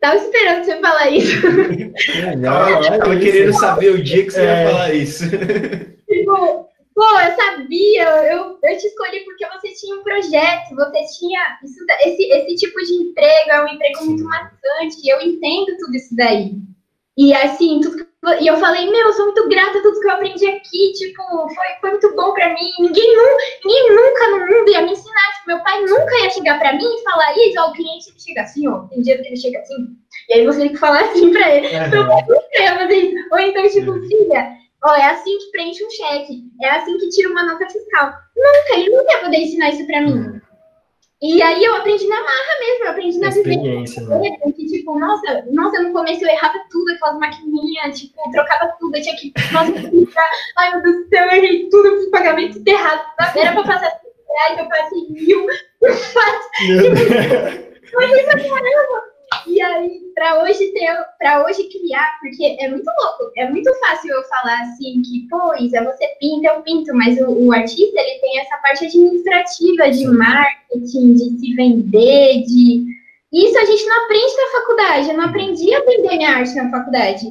tava esperando você falar isso. Não, eu tava querendo saber o dia que você é. ia falar isso. Tipo, pô, eu sabia, eu, eu te escolhi porque você tinha um projeto, você tinha isso, esse, esse tipo de emprego, é um emprego muito maçante, eu entendo tudo isso daí. E assim, tudo que e eu falei, meu, eu sou muito grata a tudo que eu aprendi aqui, tipo, foi, foi muito bom pra mim. Ninguém, ninguém nunca no mundo ia me ensinar. Tipo, meu pai nunca ia chegar pra mim e falar isso, ó, o cliente ele chega assim, ó, tem dia que ele chega assim. E aí você tem que falar assim pra ele. Uhum. Meu pai nunca ia fazer isso. Ou então, tipo, uhum. filha, ó, é assim que preenche um cheque, é assim que tira uma nota fiscal. Nunca, ele nunca ia poder ensinar isso pra mim. Uhum. E aí eu aprendi na marra mesmo, eu aprendi na vivência. Né? Que, tipo, nossa, nossa, no começo eu errava tudo, aquelas maquininhas, tipo, trocava tudo, eu tinha que, nossa, ai meu Deus do céu, eu errei tudo, eu fiz pagamento errado. Era pra passar 5 reais, eu passei mil, eu faço. Mas, caramba, e aí, para hoje ter, para hoje criar, porque é muito louco, é muito fácil eu falar assim que, pô, Isa, você pinta, eu pinto, mas o, o artista ele tem essa parte administrativa de marketing, de se vender, de isso a gente não aprende na faculdade. Eu não aprendi a vender minha arte na faculdade.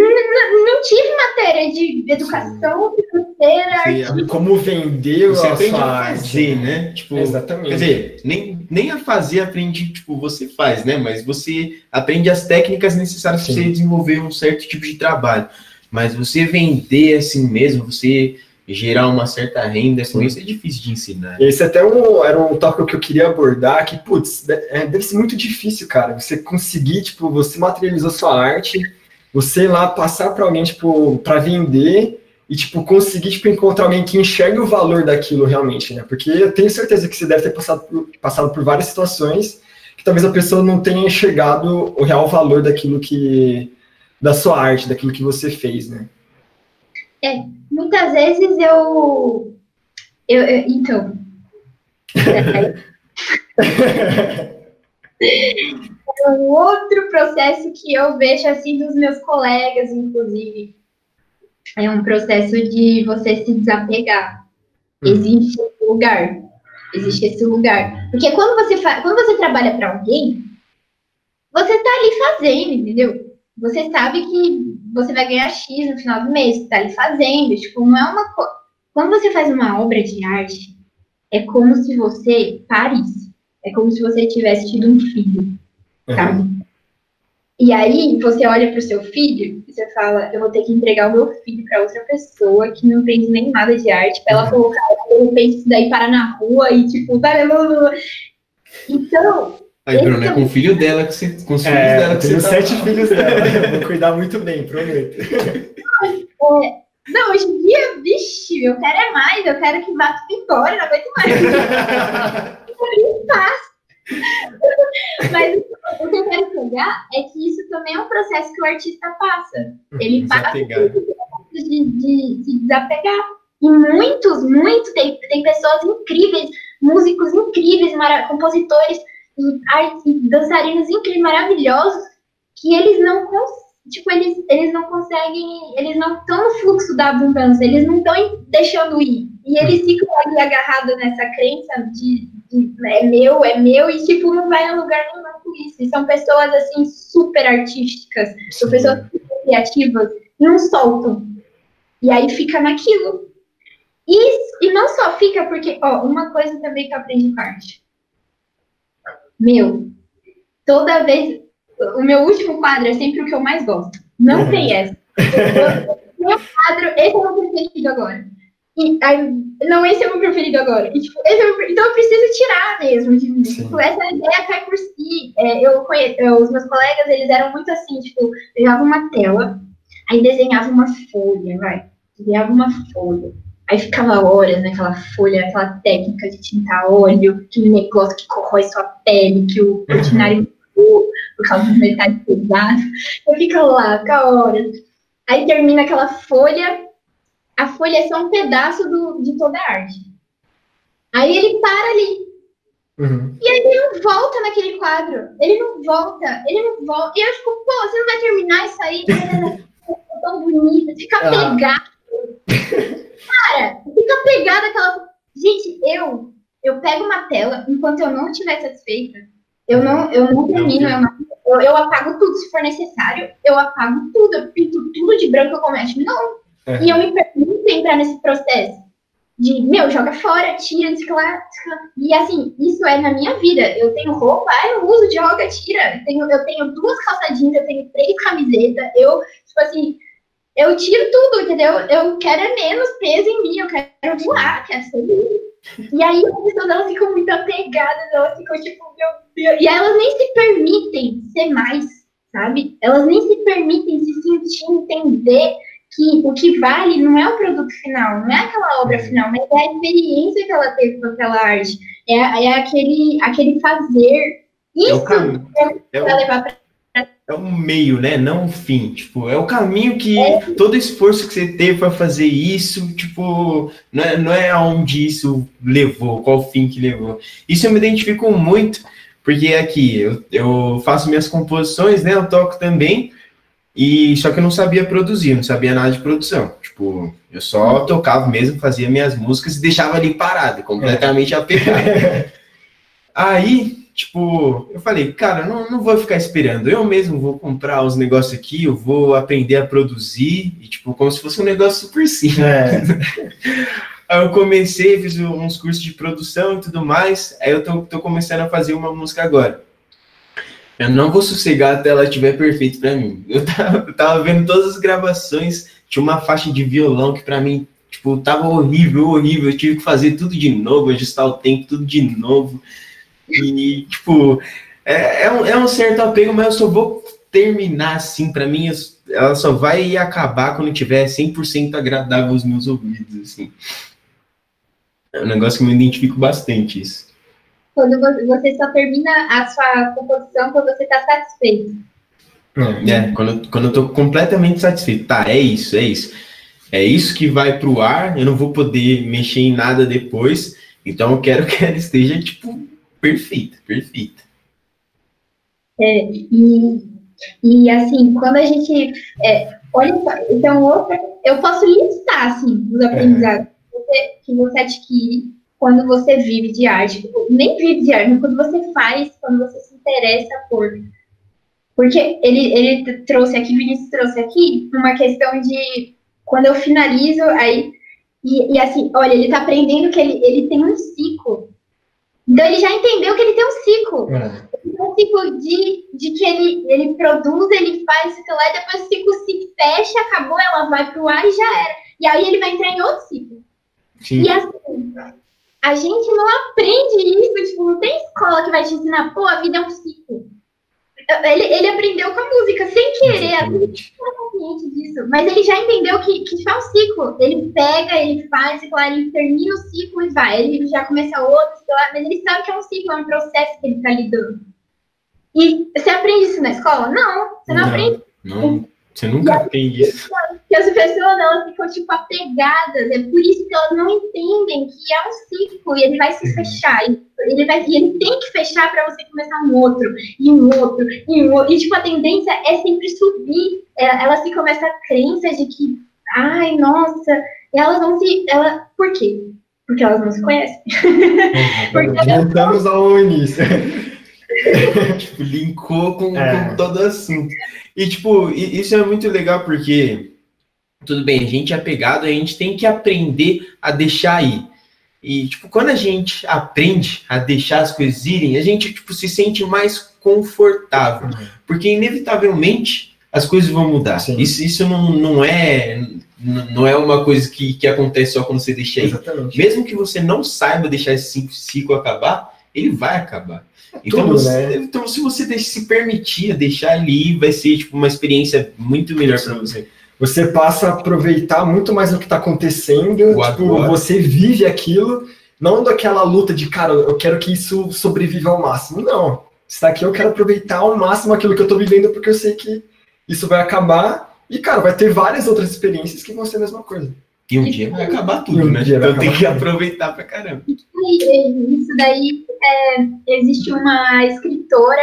Não tive matéria de educação financeira. Sim, como vender você a aprende sua a fazer, né? né? Tipo, Exatamente. Quer dizer, nem, nem a fazer aprende, tipo, você faz, né? Mas você aprende as técnicas necessárias para Sim. você desenvolver um certo tipo de trabalho. Mas você vender assim mesmo, você gerar uma certa renda com Sim. isso é difícil de ensinar. Esse até um, era um tópico que eu queria abordar, que, putz, é, deve ser muito difícil, cara, você conseguir, tipo, você materializou sua arte, você lá passar para alguém, tipo, para vender e, tipo, conseguir, tipo, encontrar alguém que enxergue o valor daquilo realmente, né? Porque eu tenho certeza que você deve ter passado por, passado por várias situações que talvez a pessoa não tenha enxergado o real valor daquilo que, da sua arte, daquilo que você fez, né? Muitas vezes eu. eu, eu- então. É um outro processo que eu vejo assim dos meus colegas, inclusive. É um processo de você se desapegar. Uhum. Existe esse lugar. Existe esse lugar. Porque quando você, quando você trabalha para alguém, você tá ali fazendo, entendeu? Você sabe que você vai ganhar X no final do mês, você tá ali fazendo. Tipo, não é uma coisa. Quando você faz uma obra de arte, é como se você parisse. É como se você tivesse tido um filho sabe? E aí você olha pro seu filho e você fala, eu vou ter que entregar o meu filho para outra pessoa que não entende nem nada de arte, para ela colocar de repente isso daí parar na rua e tipo, blá. então, Aí, Bruno, é com o filho dela que você. Com os filhos É, dela eu que você tá- sete filhos dela, eu vou cuidar muito bem, prometo. não, hoje em dia, vixe, eu quero é mais, eu quero que vá tudo embora, não aguento mais. Mas o que eu quero pegar é que isso também é um processo que o artista passa. Ele passa de, de se desapegar. E muitos, muitos, tem, tem pessoas incríveis, músicos incríveis, compositores, e dançarinos incríveis, maravilhosos, que eles não conseguem. Tipo, eles, eles não conseguem, eles não estão no fluxo da abundância, eles não estão deixando ir. E eles ficam ali agarrados nessa crença de, de é meu, é meu, e tipo, não vai a lugar nenhum com isso. E são pessoas assim super artísticas, são pessoas super criativas, não soltam. E aí fica naquilo. E, e não só fica porque, ó, uma coisa também que eu aprendi com arte. Meu, toda vez. O meu último quadro é sempre o que eu mais gosto. Não Uhum. tem essa. Meu quadro, esse é o meu preferido agora. E, aí, não, esse é o meu preferido agora. E, tipo, esse é meu- então eu preciso tirar mesmo de mim. Sim. Tipo, essa ideia cai por si. É, eu eu- os meus colegas, eles eram muito assim, tipo, pegava uma tela, aí desenhava uma folha, vai. Desenhava uma folha. Aí ficava horas naquela folha, aquela técnica de tintar óleo, aquele negócio que corrói sua pele, que o cortinário mudou por causa dos metais pesados. Eu fico lá, fica horas. Aí termina aquela folha, a folha é só um pedaço do, de toda a arte. Aí ele para ali, Uhum. não volta naquele quadro. Ele não volta, ele não volta. E eu fico, pô, você não vai terminar isso aí? É tão bonito, fica Ah. pegado. Cara, fica pegado aquela. Gente, eu, eu pego uma tela, enquanto eu não estiver satisfeita, eu não, eu não termino, eu, não- eu, apago tudo se for necessário, eu apago tudo, eu pinto tudo de branco, eu começo novo. É. E eu me permito entrar nesse processo de, meu, joga fora, tira, lá. E assim, isso é na minha vida. Eu tenho roupa, eu uso, joga, tira. Eu tenho, eu tenho duas calçadinhas, eu tenho três camisetas. Eu, tipo assim, eu tiro tudo, entendeu? Eu quero é menos peso em mim, eu quero voar, quero ser. E aí as pessoas elas ficam muito apegadas, elas ficam tipo, meu Deus. E elas nem se permitem ser mais, sabe? Elas nem se permitem se sentir, entender que o que vale não é o produto final, não é aquela obra final, mas é a experiência que ela teve com aquela arte. É, é aquele, aquele fazer. É o Isso caminho. É o, levar pra. é o meio, né? Não o fim. Tipo, é o caminho que É. todo esforço que você teve para fazer isso, tipo, não é, não é aonde isso levou, qual fim que levou. Isso eu me identifico muito, porque aqui eu, eu faço minhas composições, né? Eu toco também. E só que eu não sabia produzir, não sabia nada de produção. Tipo, eu só tocava mesmo, fazia minhas músicas e deixava ali parado, completamente apegado. Aí tipo, eu falei, cara, não, não vou ficar esperando. Eu mesmo vou comprar os negócios aqui, eu vou aprender a produzir, e, tipo, como se fosse um negócio super simples. É. Aí eu comecei, fiz uns cursos de produção e tudo mais. Aí eu tô, tô começando a fazer uma música agora. Eu não vou sossegar até ela estiver perfeita para mim. Eu tava, tava, vendo todas as gravações, tinha uma faixa de violão que para mim, tipo, tava horrível, horrível. Eu tive que fazer tudo de novo, ajustar o tempo, tudo de novo. E, tipo, é, é, um, é um certo apego, mas eu só vou terminar assim, para mim, ela só vai acabar quando tiver 100% agradável aos meus ouvidos, assim. É um negócio que eu me identifico bastante, isso quando você só termina a sua composição quando você está satisfeito. É, quando, quando eu tô completamente satisfeito. Tá, é isso, é isso. É isso que vai pro ar, eu não vou poder mexer em nada depois. Então eu quero que ela esteja, tipo, perfeita, perfeita. É, e, e assim, quando a gente. É, olha só, então outra. Eu posso listar, assim, os aprendizados é. que, você, que você adquire quando você vive de arte, nem vive de arte, mas quando você faz, quando você se interessa por. Porque ele, ele trouxe aqui, Vinícius trouxe aqui, uma questão de quando eu finalizo, aí. E, e assim, olha, ele tá aprendendo que ele, ele tem um ciclo. Então ele já entendeu que ele tem um ciclo. É. Um ciclo de, de que ele, ele produz, ele faz isso lá, e depois o ciclo se fecha, acabou, ela vai pro ar e já era. E aí ele vai entrar em outro ciclo. Sim. E assim, a gente não aprende isso, tipo, não tem escola que vai te ensinar, pô, a vida é um ciclo. Ele, ele aprendeu com a música, sem querer, a gente não consciente disso, mas ele já entendeu que, que é um ciclo. Ele pega, ele faz, claro, ele termina o ciclo e vai. Ele já começa outro, mas ele sabe que é um ciclo, é um processo que ele está lidando. E você aprende isso na escola? Não, você não, não aprende. Não. Você nunca tem isso. Que as pessoas elas ficam tipo apegadas. É por isso que elas não entendem que é um ciclo e ele vai se uhum. fechar. Ele vai, e ele tem que fechar para você começar um outro, e um outro, e um outro. E tipo, a tendência é sempre subir. É, elas ficam com essa crença de que, ai, nossa, elas vão se. Ela, por quê? Porque elas não se conhecem. Uhum. Voltamos ao início. tipo, linkou com, é. com todo assunto. E, tipo, isso é muito legal porque, tudo bem, a gente é apegado, a gente tem que aprender a deixar aí. E, tipo, quando a gente aprende a deixar as coisas irem, a gente, tipo, se sente mais confortável. Uhum. Porque, inevitavelmente, as coisas vão mudar. Sim. Isso, isso não, não é não é uma coisa que, que acontece só quando você deixa aí. Exatamente. Mesmo que você não saiba deixar esse ciclo acabar, ele vai acabar. Então, Tudo, você, né? então, se você se permitir deixar ali, vai ser tipo, uma experiência muito melhor para você. Você passa a aproveitar muito mais o que está acontecendo, tipo, você vive aquilo, não daquela luta de, cara, eu quero que isso sobreviva ao máximo. Não. Está aqui, eu quero aproveitar ao máximo aquilo que eu estou vivendo, porque eu sei que isso vai acabar. E, cara, vai ter várias outras experiências que vão ser a mesma coisa. E um dia vai acabar tudo, né? Então tem que aproveitar pra caramba. Isso daí, é, existe uma escritora,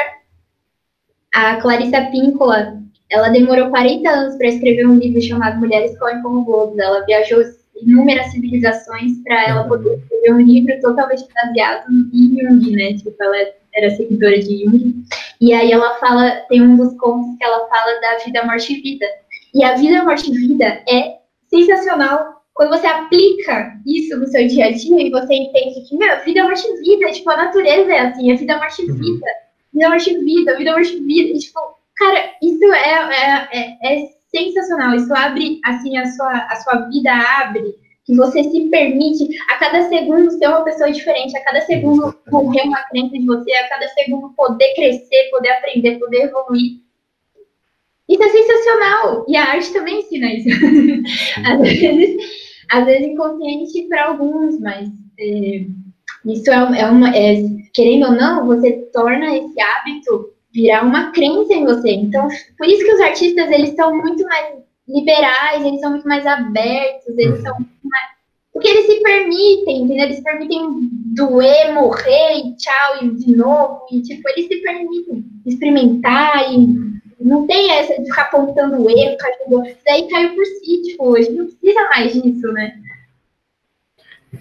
a Clarissa Píncola, ela demorou 40 anos para escrever um livro chamado Mulheres Correm como Globos. Ela viajou inúmeras civilizações para ela uhum. poder escrever um livro totalmente baseado em Jung, né? Tipo, ela era seguidora de Jung. E aí ela fala, tem um dos contos que ela fala da vida, morte e vida. E a vida, morte e vida é sensacional quando você aplica isso no seu dia a dia e você entende que, meu, vida é morte vida, tipo, a natureza é assim, a vida é morte uhum. vida, vida é morte vida, vida é morte vida, e, tipo, cara, isso é, é, é, é, sensacional, isso abre, assim, a sua, a sua vida abre, que você se permite a cada segundo ser uma pessoa diferente, a cada segundo morrer uma crença de você, a cada segundo poder crescer, poder aprender, poder evoluir. Isso é sensacional! E a arte também ensina isso. Às vezes, às vezes inconsciente para alguns, mas é, isso é, é uma. É, querendo ou não, você torna esse hábito virar uma crença em você. Então, por isso que os artistas eles são muito mais liberais, eles são muito mais abertos, eles uhum. são muito mais. Porque eles se permitem, entendeu? Eles se permitem doer, morrer e tchau, e de novo. E, tipo, eles se permitem experimentar e não tem essa de ficar apontando o erro, caiu, daí caiu por si, tipo, hoje não precisa mais disso, né?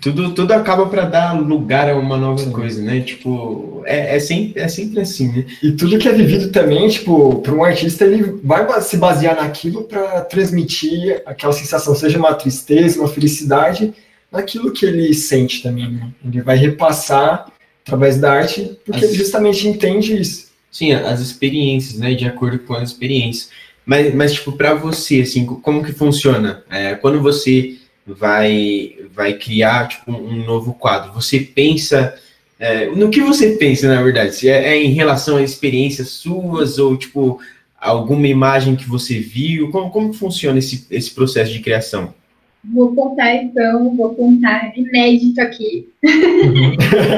Tudo, tudo acaba para dar lugar a uma nova Sim. coisa, né? Tipo, é, é, sempre, é sempre assim, né? E tudo que é vivido também, tipo, para um artista, ele vai se basear naquilo para transmitir aquela sensação, seja uma tristeza, uma felicidade, naquilo que ele sente também, né? Ele vai repassar através da arte, porque as... ele justamente entende isso. Sim, as experiências, né? De acordo com as experiências. Mas, mas tipo, para você, assim, como que funciona? É, quando você vai vai criar tipo um novo quadro. Você pensa é, no que você pensa, na verdade? Se é, é, em relação a experiências suas ou tipo alguma imagem que você viu? Como, como funciona esse, esse processo de criação? Vou contar então, vou contar inédito aqui.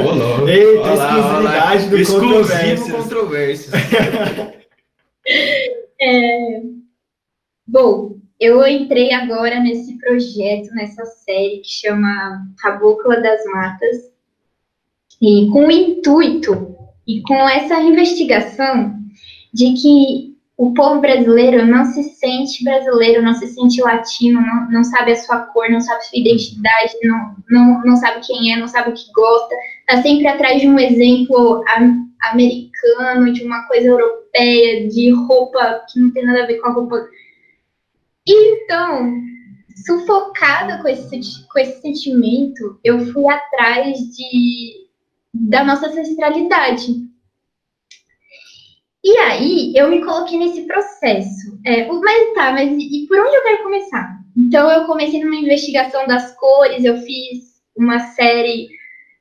Olá, Eita, olá, exclusividade do Exclusivo controvérsias. é, bom, eu entrei agora nesse projeto, nessa série que chama Cabocla das Matas, e com o intuito e com essa investigação de que o povo brasileiro não se sente brasileiro, não se sente latino, não, não sabe a sua cor, não sabe sua identidade, não, não, não sabe quem é, não sabe o que gosta, está sempre atrás de um exemplo americano, de uma coisa europeia, de roupa que não tem nada a ver com a roupa então, sufocada com esse, com esse sentimento, eu fui atrás de, da nossa ancestralidade. E aí, eu me coloquei nesse processo. É, mas tá, mas e por onde eu quero começar? Então, eu comecei numa investigação das cores, eu fiz uma série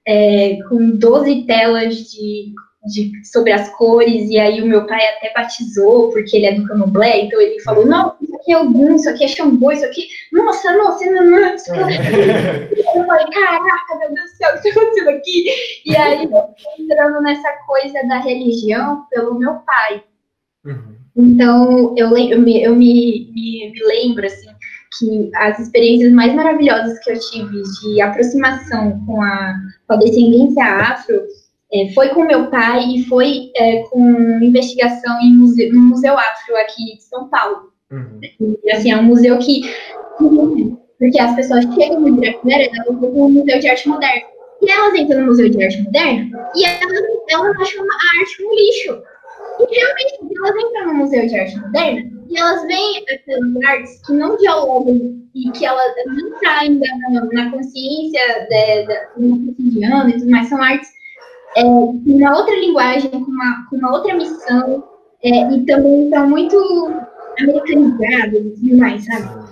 é, com 12 telas de de, sobre as cores, e aí o meu pai até batizou, porque ele é do Canoblé, então ele falou, não, isso aqui é Ogum, isso aqui é Xangô, isso aqui, nossa, nossa, não, não, isso aqui é... Eu falei, caraca, meu Deus do céu, o que está acontecendo aqui? E aí eu fui entrando nessa coisa da religião pelo meu pai. Uhum. Então, eu, eu, me, eu me, me, me lembro, assim, que as experiências mais maravilhosas que eu tive de aproximação com a, com a descendência afro é, foi com meu pai e foi é, com investigação em museu, no Museu Afro aqui de São Paulo. Uhum. E, assim, é um museu que. Porque as pessoas chegam no Ibirapuera, elas vão no Museu de Arte Moderna. E elas entram no Museu de Arte Moderna e elas, elas acham a arte um lixo. E realmente, elas entram no Museu de Arte Moderna e elas veem aquelas artes que não dialogam e que ela não ainda na, consciência de, de, do cotidiano e tudo mais, são artes é, uma outra linguagem, com uma, com uma outra missão, é, e também estão muito americanizadas e tudo mais, sabe?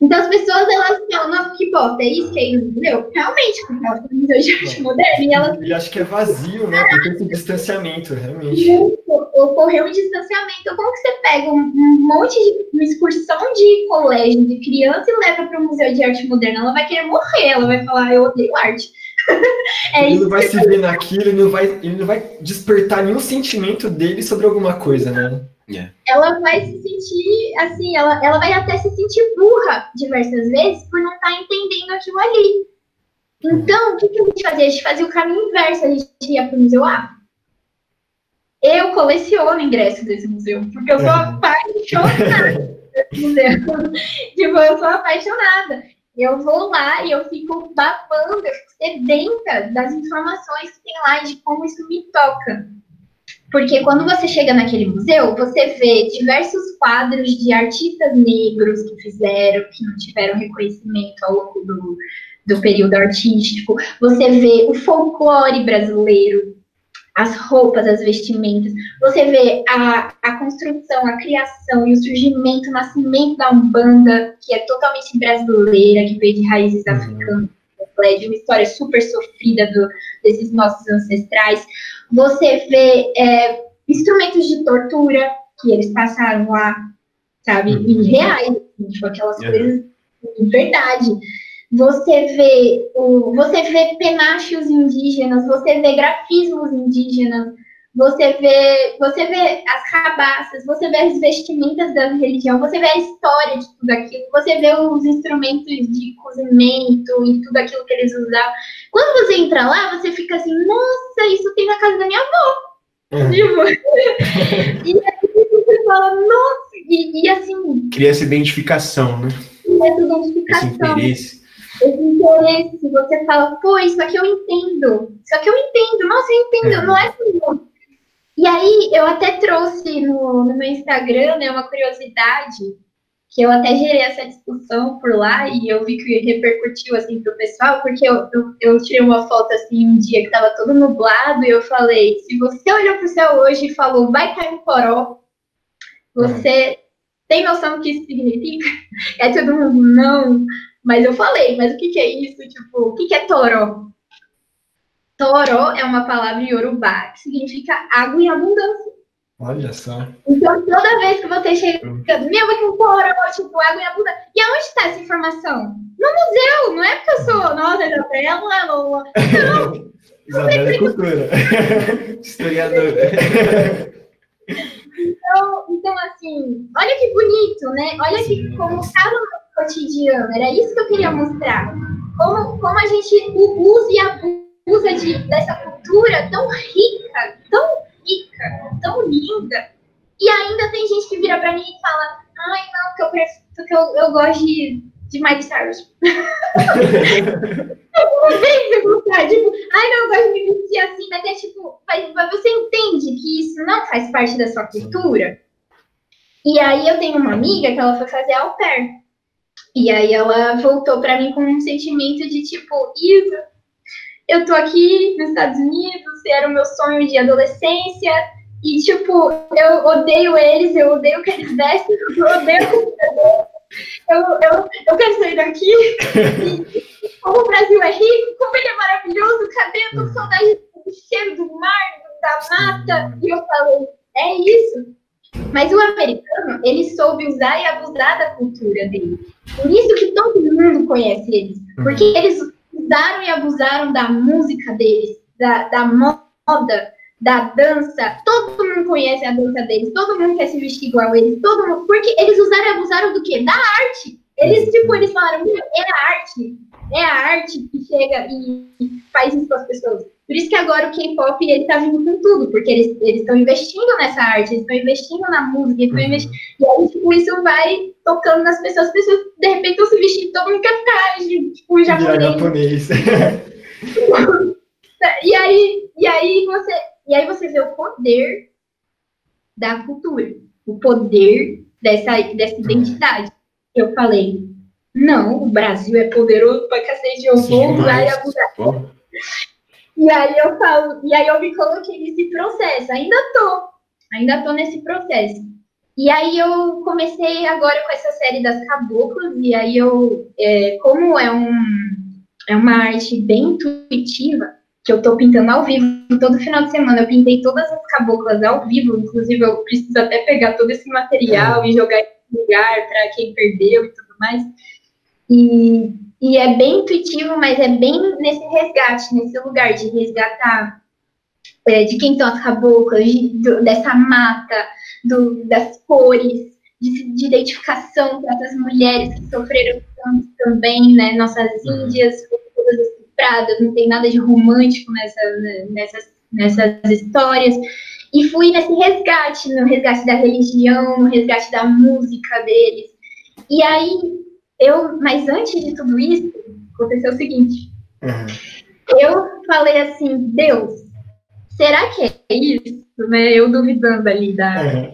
Então as pessoas elas falam, nossa, que bosta, é isso que é isso, entendeu? Realmente, porque elas estão museu de arte moderna e elas. E acho que é vazio, né? Porque esse distanciamento, realmente. Ocorreu um distanciamento. Como que você pega um, um monte de uma excursão de colégio de criança e leva para o Museu de Arte Moderna? Ela vai querer morrer, ela vai falar, eu odeio arte. É ele não vai se ver naquilo, ele não vai, ele não vai despertar nenhum sentimento dele sobre alguma coisa, né? Yeah. É. Ela vai se sentir, assim, ela, ela vai até se sentir burra diversas vezes por não estar tá entendendo aquilo ali. Então, o que, que a gente fazia? A gente fazia o caminho inverso, a gente ia para o museu A. Eu coleciono ingressos desse museu, porque eu sou apaixonada desse museu. tipo, eu sou apaixonada. Eu vou lá e eu fico babando, eu fico sedenta das informações que tem lá e de como isso me toca. Porque quando você chega naquele museu, você vê diversos quadros de artistas negros que fizeram, que não tiveram reconhecimento ao longo do, do período artístico. Você vê o folclore brasileiro, as roupas, as vestimentas. Você vê a, a construção, a criação e o surgimento, o nascimento da Umbanda, que é totalmente brasileira, que veio de raízes uhum. africanas, de uma história super sofrida do, desses nossos ancestrais. Você vê é, instrumentos de tortura que eles passaram lá, sabe? Uhum. E reais, tipo, aquelas uhum. coisas de verdade você vê, o, você vê penachos indígenas, você vê grafismos indígenas, você vê, você vê as cabaças, você vê as vestimentas da religião, você vê a história de tudo aquilo, você vê os instrumentos de cozimento e tudo aquilo que eles usavam. Quando você entra lá, você fica assim, nossa, isso tem na casa da minha avó. Tipo, e aí você fala, nossa, e, e assim. Cria essa identificação, né? Essa identificação. Esse interesse. Esse interesse, você fala, pô, isso aqui eu entendo, isso aqui eu entendo, nossa, eu entendo, é. não é assim. E aí, eu até trouxe no, no meu Instagram, né, uma curiosidade, que eu até gerei essa discussão por lá e eu vi que repercutiu assim pro pessoal, porque eu, eu, eu tirei uma foto assim um dia que tava todo nublado e eu falei, se você olhou pro céu hoje e falou, vai cair um poró, você tem noção do que isso significa? É todo mundo, não. Mas eu falei, mas o que, que é isso? Tipo, o que, que é toró? Toró é uma palavra Yorubá que significa água em abundância. Olha só. Então, toda vez que você chega, meu, vai um toró, tipo, água em abundância. E aonde está essa informação? No museu, não é porque eu sou, nossa, Isabela, Lola. Não. Isabela é cultura. Historiadora. Então, então, assim, olha que bonito, né? Olha que como está no cotidiano. Era isso que eu queria mostrar. Como, como a gente usa e abusa de, dessa cultura tão rica, tão rica, tão linda. E ainda tem gente que vira pra mim e fala: ai, não, que eu, porque eu, eu gosto de, de Mike Cyrus. não tem gostar, tipo, ai, não, eu gosto de me vestir assim, mas é tipo, mas você entende que isso não faz parte da sua cultura? E aí eu tenho uma amiga que ela foi fazer au pair. E aí ela voltou para mim com um sentimento de tipo, Isa, eu tô aqui nos Estados Unidos, era o meu sonho de adolescência, e tipo, eu odeio eles, eu odeio que eles vestem, eu odeio eu, eu, eu quero sair daqui. Como o Brasil é rico, como ele é maravilhoso, cadê? Eu tô com saudade do cheiro do mar, da mata. E eu falei, é isso. Mas o americano, ele soube usar e abusar da cultura dele. Por isso que todo mundo conhece eles. Porque uhum. eles usaram e abusaram da música deles, da, da moda, da dança. Todo mundo conhece a dança deles, todo mundo quer se vestir igual a eles, todo mundo. Porque eles usaram e abusaram do quê? Da arte. Eles, tipo, eles falaram, é a arte. É a arte que chega e faz isso com as pessoas. Por isso que agora o K-pop ele tá vindo com tudo, porque eles estão investindo nessa arte, eles estão investindo na música, eles uhum. investindo, e aí, tipo, isso vai tocando nas pessoas, as pessoas de repente estão se vestindo, todo mundo quer ficar, tipo, japonês. japonês. e aí, e aí você, e aí você vê o poder da cultura, o poder dessa, dessa uhum. Eu falei, não, o Brasil é poderoso pra cacete, eu vou usar e abusar. E aí eu falo, e aí eu me coloquei nesse processo, ainda tô, ainda tô nesse processo. E aí eu comecei agora com essa série das caboclas, e aí eu, é, como é, um, é uma arte bem intuitiva, que eu tô pintando ao vivo todo final de semana, eu pintei todas as caboclas ao vivo, inclusive eu preciso até pegar todo esse material é. e jogar lugar para quem perdeu e tudo mais. E e é bem intuitivo, mas é bem nesse resgate, nesse lugar de resgatar é, de quem são as caboclas, de, do, dessa mata, do, das cores, de, de identificação para essas mulheres que sofreram tanto também, né? Nossas uhum. índias todas estupradas, não tem nada de romântico nessa, né, nessas, nessas histórias. E fui nesse resgate, no resgate da religião, no resgate da música deles. E aí eu, mas antes de tudo isso, aconteceu o seguinte. Uhum. Eu falei assim, Deus, será que é isso? Né? Eu duvidando ali da. Uhum.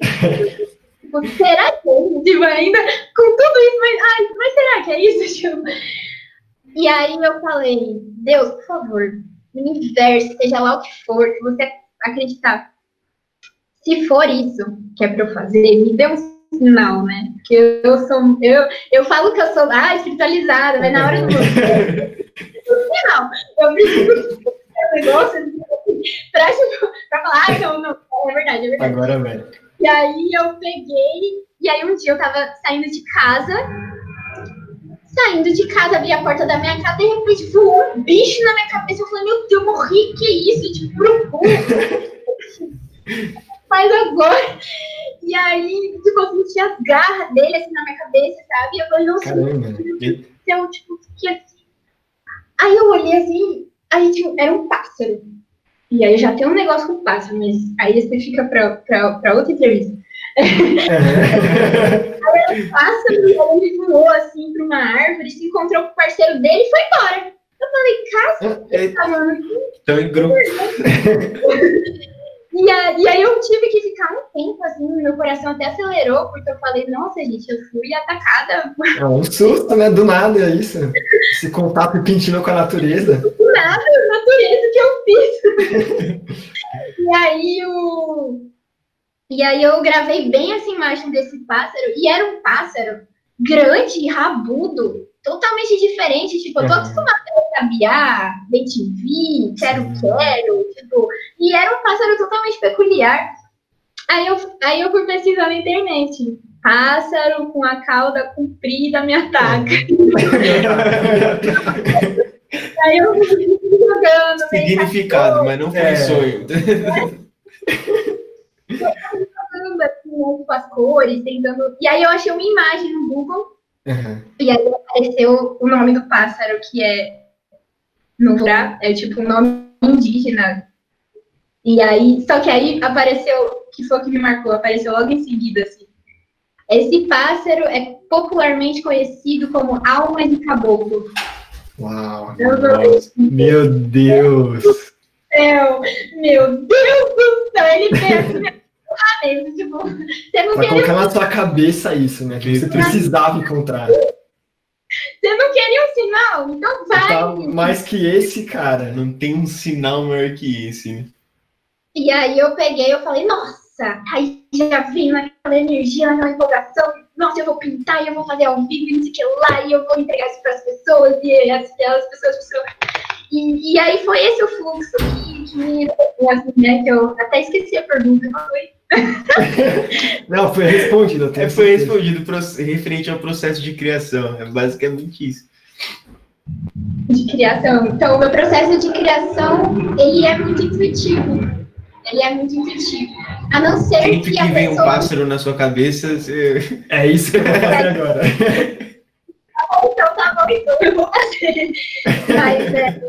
Tipo, será que é isso? Tipo, ainda com tudo isso, mas, ai, mas será que é isso? Tipo? E aí eu falei, Deus, por favor, universo, seja lá o que for, você acreditar. Se for isso que é para eu fazer, me dê um não, né? Porque eu sou. Eu, eu falo que eu sou ah, espiritualizada, mas na hora do não, eu preciso um negócio pra, tipo, pra falar, ah, não, não, é verdade, é verdade. Agora vai. E aí eu peguei, e aí um dia eu tava saindo de casa, saindo de casa, abri a porta da minha casa, de repente voou um bicho na minha cabeça. Eu falei, meu Deus, eu morri, que isso? Tipo, um Mas agora. E aí, tipo, eu senti as garras dele assim na minha cabeça, sabe? E eu falei, nossa, eu, tipo, fiquei assim. Aí eu olhei assim, aí tipo, era um pássaro. E aí já tem um negócio com pássaro, mas aí você fica pra, pra, pra outra entrevista. É. um pássaro, ele voou assim para uma árvore, se encontrou com o parceiro dele e foi embora. Eu falei, Cássio, É, tá falando Então, em grupo. E, a- e aí eu tive que ficar um tempo, assim, meu coração até acelerou, porque eu falei, nossa, gente, eu fui atacada É um susto, né? Do nada, é isso. Esse contato repentino com a natureza. por nada, a natureza que eu fiz. e aí o... E aí eu gravei bem essa imagem desse pássaro, e era um pássaro grande, rabudo, totalmente diferente, tipo, eu tô acostumada a sabiá, bem-te-vi, quero-quero, tipo, e era um pássaro totalmente peculiar. Aí eu, aí eu fui pesquisar na internet, pássaro com a cauda comprida me ataca. Aí eu fui jogando, Significado, mas não foi É. sonho. Jogando, assim, né, com as cores, tentando... E aí eu achei uma imagem no Google, Uhum. E aí apareceu o nome do pássaro, que é Nuvra, é tipo um nome indígena. E aí, só que aí apareceu, que foi o que me marcou, apareceu logo em seguida, assim. Esse pássaro é popularmente conhecido como alma de caboclo. Uau. Eu Meu Deus. Céu, meu Deus do céu, ele pensa? Ah, mesmo, tipo, você não Pra queria colocar na sua cabeça isso, né? Que você precisava encontrar. Você não queria um sinal? Então vai. Tá mais que esse, cara. Não tem um sinal maior que esse, né? E aí eu peguei, eu falei, nossa, aí já vim naquela energia, naquela empolgação, nossa, eu vou pintar e eu vou fazer ao vivo, e não sei o que lá, e eu vou entregar isso para as pessoas, e as, as pessoas precisam. E, e aí foi esse o fluxo que, que me assim, né? Que eu até esqueci a pergunta, mas foi. Não, foi respondido. eu tenho É, foi certeza. respondido referente ao processo de criação. É basicamente isso. de criação. Então, o meu processo de criação, ele é muito intuitivo. Ele é muito intuitivo. A não ser Sempre que que a vem um pessoa... pássaro na sua cabeça, você... É isso que eu vou fazer agora. Então tá bom, então eu vou fazer. Mas é,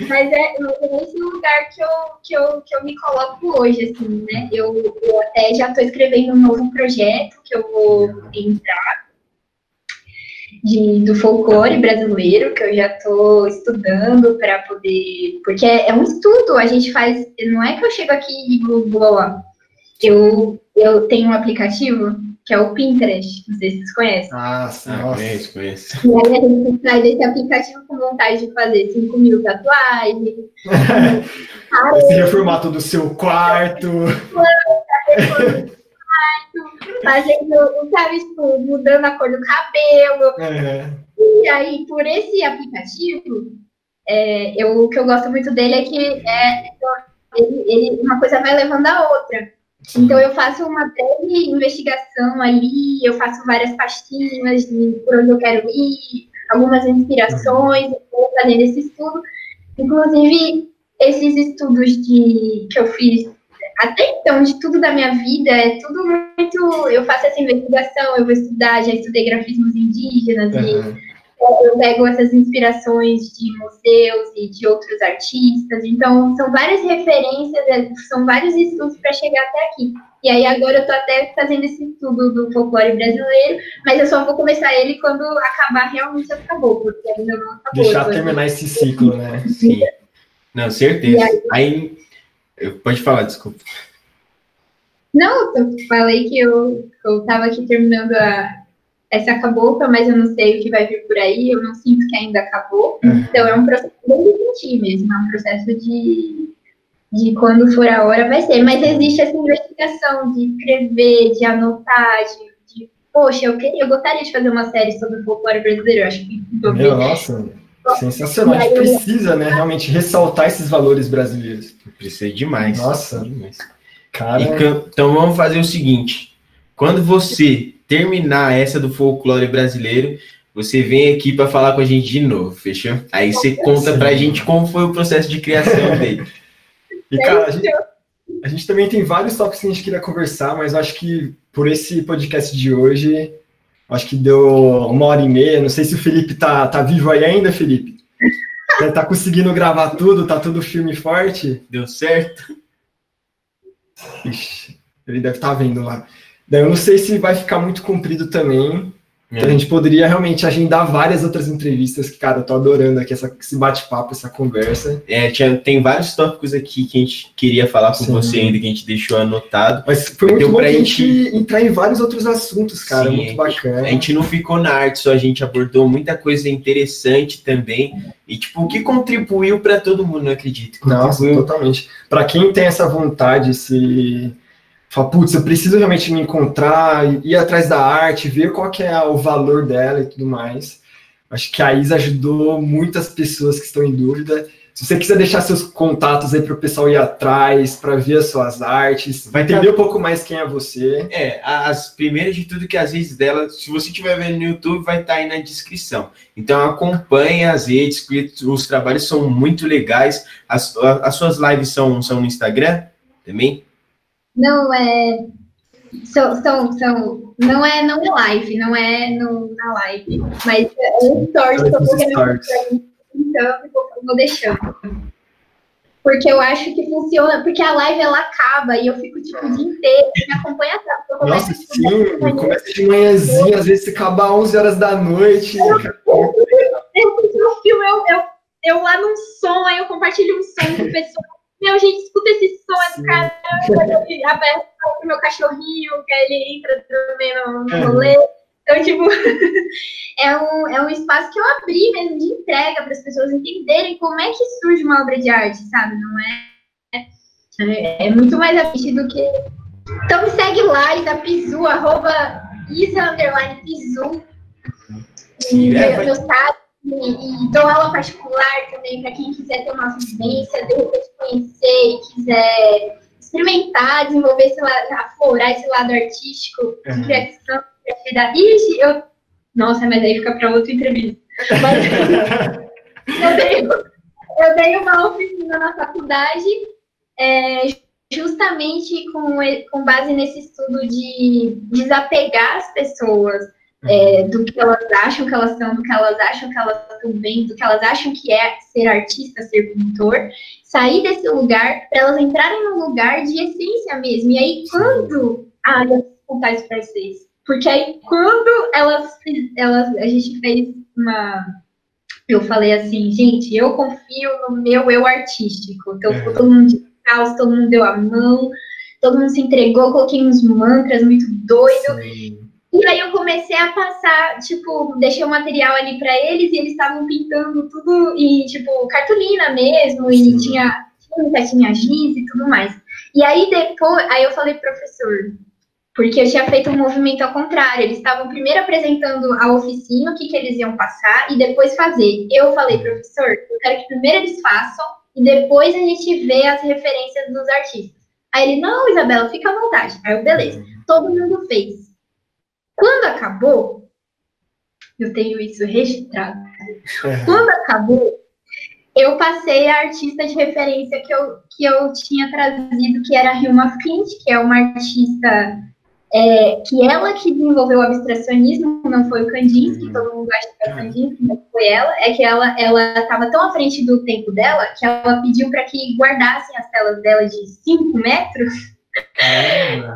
mas é, nesse lugar que eu, que, eu, que eu me coloco hoje, assim, né? Eu, eu até já estou escrevendo um novo projeto que eu vou entrar de, do folclore brasileiro, que eu já estou estudando para poder. Porque é, é um estudo, a gente faz. Não é que eu chego aqui e vou, vou eu, eu tenho um aplicativo que é o Pinterest, não sei se vocês conhecem. Ah, nossa. conheço, conheço. E aí a gente sai desse aplicativo com vontade de fazer 5 mil tatuagens, Esse reformato do seu quarto. fazendo, sabe, tipo, mudando a cor do cabelo. É. E aí, por esse aplicativo, é, eu, o que eu gosto muito dele é que é, ele, ele- uma coisa vai levando a outra. Então, eu faço uma breve investigação ali, eu faço várias pastinhas de por onde eu quero ir, algumas inspirações, eu vou fazendo esse estudo. Inclusive, esses estudos de, que eu fiz até então, de tudo da minha vida, é tudo muito. Eu faço essa investigação, eu vou estudar, já estudei grafismos indígenas, e Aham. Eu pego essas inspirações de museus e de outros artistas. Então, são várias referências, é, são vários estudos para chegar até aqui. E aí, agora eu estou até fazendo esse estudo do folclore brasileiro, mas eu só vou começar ele quando acabar realmente acabou, porque ainda não acabou. Deixar tô- terminar esse ciclo, né? Sim. Não, certeza. Aí- Aí, pode falar, desculpa. Não, eu falei que eu, eu tava aqui terminando a, essa cabocla, mas eu não sei o que vai vir por aí, eu não sinto que ainda acabou. Então é um processo bem de sentir mesmo, é um processo de, de quando for a hora vai ser. Mas existe essa investigação de escrever, de anotar, de, de poxa, eu, queria, eu gostaria de fazer uma série sobre o folclore brasileiro, eu acho que Meu, nossa, sensacional. A gente precisa, né, realmente ressaltar esses valores brasileiros. Precisa demais. Nossa. Demais. Cara, E Então vamos fazer o seguinte: quando você terminar essa do folclore brasileiro, você vem aqui para falar com a gente de novo, fechou? Aí você conta Sim. pra gente como foi o processo de criação dele. e cara, a gente, a gente também tem vários tópicos que a gente queria conversar, mas acho que por esse podcast de hoje, acho que deu uma hora e meia. Não sei se o Felipe tá, tá vivo aí ainda, Felipe. Você tá conseguindo gravar tudo, tá tudo firme e forte. Deu certo? Ixi, ele deve estar vendo lá. Daí eu não sei se vai ficar muito comprido também, então, a gente poderia realmente agendar várias outras entrevistas, que, cara, eu tô adorando aqui essa, esse bate-papo, essa conversa. É, tinha, tem vários tópicos aqui que a gente queria falar com Sim. você ainda, que a gente deixou anotado. Mas foi muito bom pra gente... gente entrar em vários outros assuntos, cara, Sim, muito bacana. A gente não ficou na arte, só a gente abordou muita coisa interessante também. E, tipo, o que contribuiu para todo mundo, não acredito. Nossa, totalmente. Para quem tem essa vontade, esse Fala, putz, eu preciso realmente me encontrar, ir atrás da arte, ver qual que é o valor dela e tudo mais. Acho que a Isa ajudou muitas pessoas que estão em dúvida. Se você quiser deixar seus contatos aí para o pessoal ir atrás, para ver as suas artes, vai entender um pouco mais quem é você. É, as primeiras de tudo que as redes dela, se você estiver vendo no YouTube, vai estar tá aí na descrição. Então acompanhe as redes, que os trabalhos são muito legais. As, as suas lives são, são no Instagram também? Não, é. São, são, são, não é não é live, não é no, na live, mas é um stories que eu vou então eu vou deixando. Porque eu acho que funciona, porque a live ela acaba e eu fico tipo o dia inteiro, me acompanha atrás. Nossa, sim, começa de manhãzinha, às vezes acaba 11 horas da noite. Eu, eu, eu, eu, eu lá num som, aí eu compartilho um som com o pessoal meu, gente, escuta esse som do cara, aberto pro meu cachorrinho, que ele entra também no, no rolê. Então, tipo, é um, é um espaço que eu abri mesmo de entrega para as pessoas entenderem como é que surge uma obra de arte, sabe? Não é. É, é muito mais afim do que. Então me segue lá, Isa Pizu, arroba Isa Underline Pizu. E é, meu, meu site e, dou aula particular também para quem quiser ter uma vivência, de repente conhecer e quiser experimentar, desenvolver esse lado, aflorar esse lado artístico, uhum. de criação, criatividade. Ixi, eu. Nossa, mas aí fica para outra entrevista. Mas, eu, dei, eu dei uma oficina na faculdade, é, justamente com, com base nesse estudo de desapegar as pessoas é, do que elas acham que elas são, do que elas acham que elas estão bem, do que elas acham que é ser artista, ser pintor, sair desse lugar para elas entrarem num lugar de essência mesmo. E aí, quando. Ah, eu vou contar isso para vocês. Porque aí, quando elas, elas. A gente fez uma. Eu falei assim, gente, eu confio no meu eu artístico. Então, é. todo mundo de caos, todo mundo deu a mão, todo mundo se entregou, coloquei uns mantras muito doido. Sim. E aí eu comecei a passar, tipo, deixei o material ali para eles e eles estavam pintando tudo e, tipo, cartolina mesmo, e Sim. tinha tinta, tinha giz e tudo mais. E aí depois, aí eu falei, professor, porque eu tinha feito um movimento ao contrário. Eles estavam primeiro apresentando a oficina, o que, que eles iam passar, e depois fazer. Eu falei, professor, eu quero que primeiro eles façam, e depois a gente vê as referências dos artistas. Aí ele, não, Isabela, fica à vontade. Aí eu, beleza. Uhum. Todo mundo fez. Quando acabou, eu tenho isso registrado. É. Quando acabou, eu passei a artista de referência que eu, que eu tinha trazido, que era a Hilma Flint, que é uma artista é, que ela que desenvolveu o abstracionismo, não foi o Kandinsky, todo mundo acha que é o Kandinsky, mas foi ela, é que ela estava tão à frente do tempo dela que ela pediu para que guardassem as telas dela de 5 metros.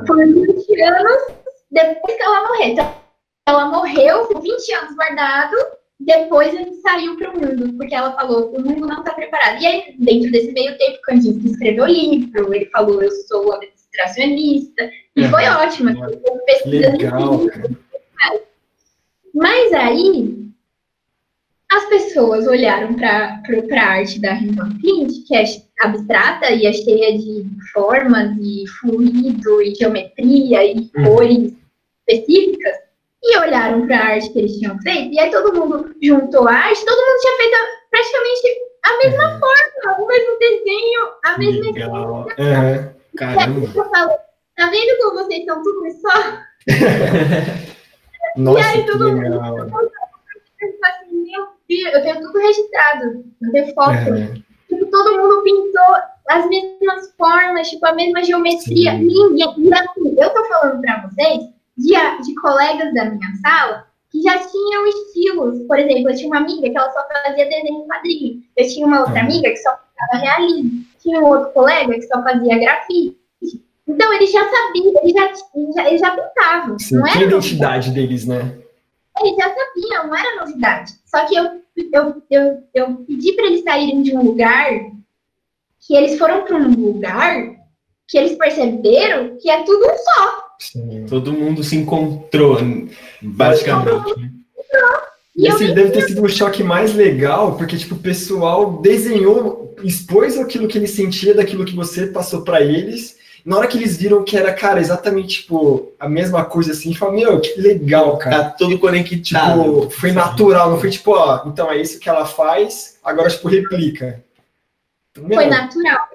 Por 20 anos depois que ela morreu. Então, ela morreu, 20 anos guardado, depois ele saiu para o mundo, porque ela falou, o mundo não está preparado. E aí, dentro desse meio tempo, Kandinsky escreveu livro, ele falou, eu sou administracionista, e foi é, ótimo, Legal, Mas aí, as pessoas olharam para a arte da Flint, que é abstrata e é cheia de formas e fluido e geometria e uhum. cores específicas, e olharam para a arte que eles tinham feito, e aí todo mundo juntou a arte, todo mundo tinha feito praticamente a mesma uhum. forma, o mesmo desenho, a mesma Legal. Uhum. Caramba. tá vendo como vocês são tudo só? Nossa, e aí todo legal. mundo assim, meu eu tenho tudo registrado, eu tenho foto. Uhum. Tipo, todo mundo pintou as mesmas formas, tipo, a mesma geometria. Sim. Ninguém. E assim, eu tô falando para vocês de, de colegas da minha sala que já tinham estilos. Por exemplo, eu tinha uma amiga que ela só fazia desenho em quadrinho. Eu tinha uma outra amiga que só fazia realismo. Tinha um outro colega que só fazia grafite. Então, eles já sabiam, eles já, já, eles já pintavam. Sim, não era identidade deles, né? Eles já sabiam, não era novidade. Só que eu, eu, eu, eu pedi para eles saírem de um lugar que eles foram para um lugar que eles perceberam que é tudo um só. Sim. Todo mundo se encontrou, basicamente. Né? E esse deve ter sido o choque mais legal, porque tipo, o pessoal desenhou, expôs aquilo que ele sentia daquilo que você passou para eles. Na hora que eles viram que era, cara, exatamente tipo, a mesma coisa assim, falaram, meu, que legal, cara. Tá tudo conectado. Tipo, foi natural, não foi tipo, ó, então é isso que ela faz, agora tipo, replica. Meu, foi natural.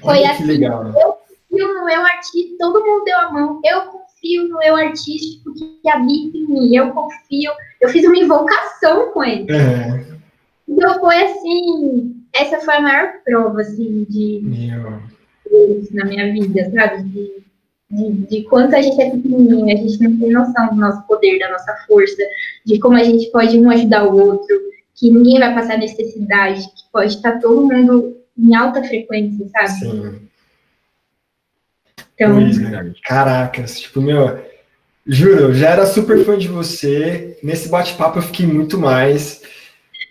Foi assim, legal, né? eu confio no meu artista, todo mundo deu a mão, eu confio no meu artístico que habita em mim, eu confio, eu fiz uma invocação com ele. É. Então foi assim, essa foi a maior prova, assim, de meu. Na minha vida, sabe? De, de, de, quanto a gente é pequenininho, a gente não tem noção do nosso poder, da nossa força, de como a gente pode um ajudar o outro, que ninguém vai passar necessidade, que pode estar todo mundo em alta frequência, sabe? Sim. Então... Né? Caracas, tipo, meu, juro, eu já era super fã de você. Nesse bate-papo eu fiquei muito mais.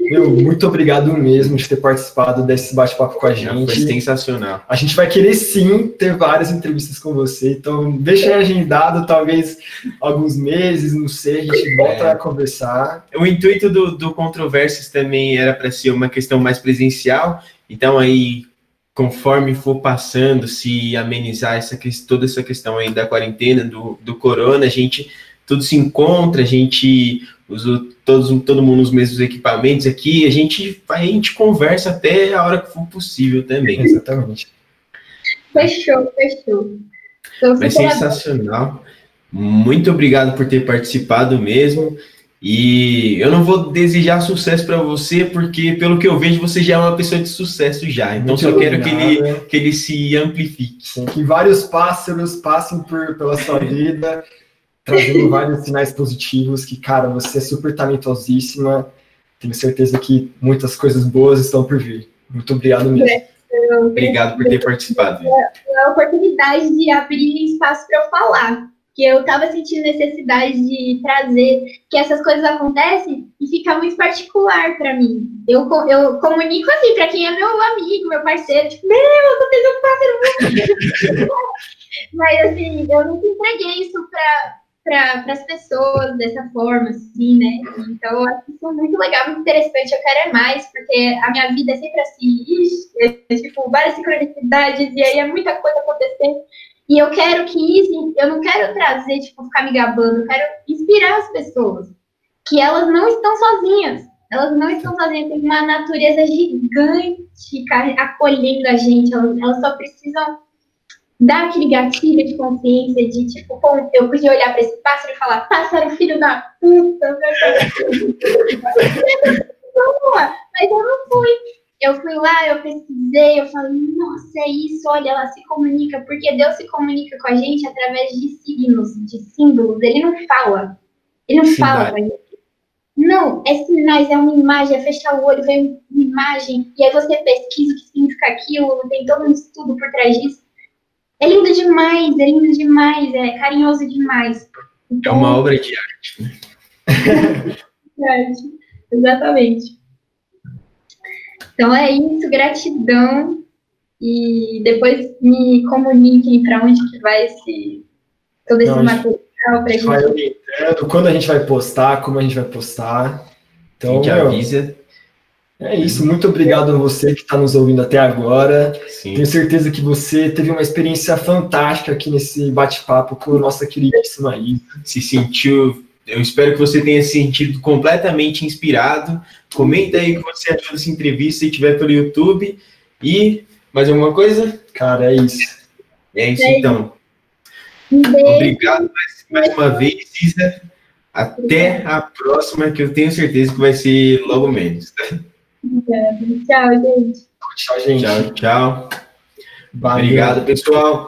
Meu, muito obrigado mesmo de ter participado desse bate-papo com a gente. Foi sensacional. A gente vai querer sim ter várias entrevistas com você, então deixa agendado, talvez alguns meses, não sei, a gente volta é. a conversar. O intuito do, do Controversos também era para ser uma questão mais presencial, então aí conforme for passando, se amenizar essa, toda essa questão aí da quarentena, do, do corona, a gente tudo se encontra, a gente usa todos, todo mundo os mesmos equipamentos aqui, a gente, a gente conversa até a hora que for possível também. Exatamente. Fechou, fechou. Mas sensacional. Muito obrigado por ter participado mesmo. E eu não vou desejar sucesso para você, porque pelo que eu vejo, você já é uma pessoa de sucesso já. Então Muito só quero que ele, que ele se amplifique. Que vários pássaros passem por, pela sua vida, trazendo vários sinais positivos, que, cara, você é super talentosíssima. Tenho certeza que muitas coisas boas estão por vir. Muito obrigado mesmo. Obrigado por ter participado. É a oportunidade de abrir espaço para eu falar que eu estava sentindo necessidade de trazer que essas coisas acontecem e fica muito particular para mim. Eu, eu comunico assim para quem é meu amigo, meu parceiro, tipo, meu, aconteceu um pássaro. Mas assim, eu nunca entreguei isso para para as pessoas dessa forma, assim, né? Então, eu acho isso muito legal, muito interessante. Eu quero é mais, porque a minha vida é sempre assim, ixi, é, tipo, várias sincronicidades, e aí é muita coisa acontecendo. E eu quero que isso, eu não quero trazer, tipo, ficar me gabando, eu quero inspirar as pessoas. Que elas não estão sozinhas. Elas não estão sozinhas, tem uma natureza gigante acolhendo a gente. Elas, elas só precisam dar aquele gatilho de consciência de, tipo, bom, eu podia olhar para esse pássaro e falar, pássaro, filho da puta. Mas eu não fui eu fui lá, eu pesquisei, eu falei, nossa, é isso, olha, ela se comunica, porque Deus se comunica com a gente através de signos, de símbolos, ele não fala, ele não fala com a gente. Não, é sinais, é uma imagem, é fechar o olho, vem uma imagem, e aí você pesquisa o que significa aquilo, tem todo um estudo por trás disso. É lindo demais, é lindo demais, é carinhoso demais. Então, é uma obra de arte. Né? Exatamente. Então é isso, gratidão. E depois me comuniquem para onde que vai esse, todo esse Não, material para a gente. Vai orientando quando a gente vai postar, como a gente vai postar. Então, a gente meu, avisa. É isso, muito obrigado a você que está nos ouvindo até agora. Sim. Tenho certeza que você teve uma experiência fantástica aqui nesse bate-papo com a nossa queridíssima Isa. Se sentiu eu espero que você tenha se sentido completamente inspirado. Comenta aí o que você achou dessa entrevista se tiver pelo YouTube. E mais alguma coisa? Cara, é isso. É isso então. Obrigado mais, mais uma vez, Cisa. Até a próxima, que eu tenho certeza que vai ser logo menos. Obrigada. Tchau, gente. Tchau, gente. Tchau, tchau. Obrigado, pessoal.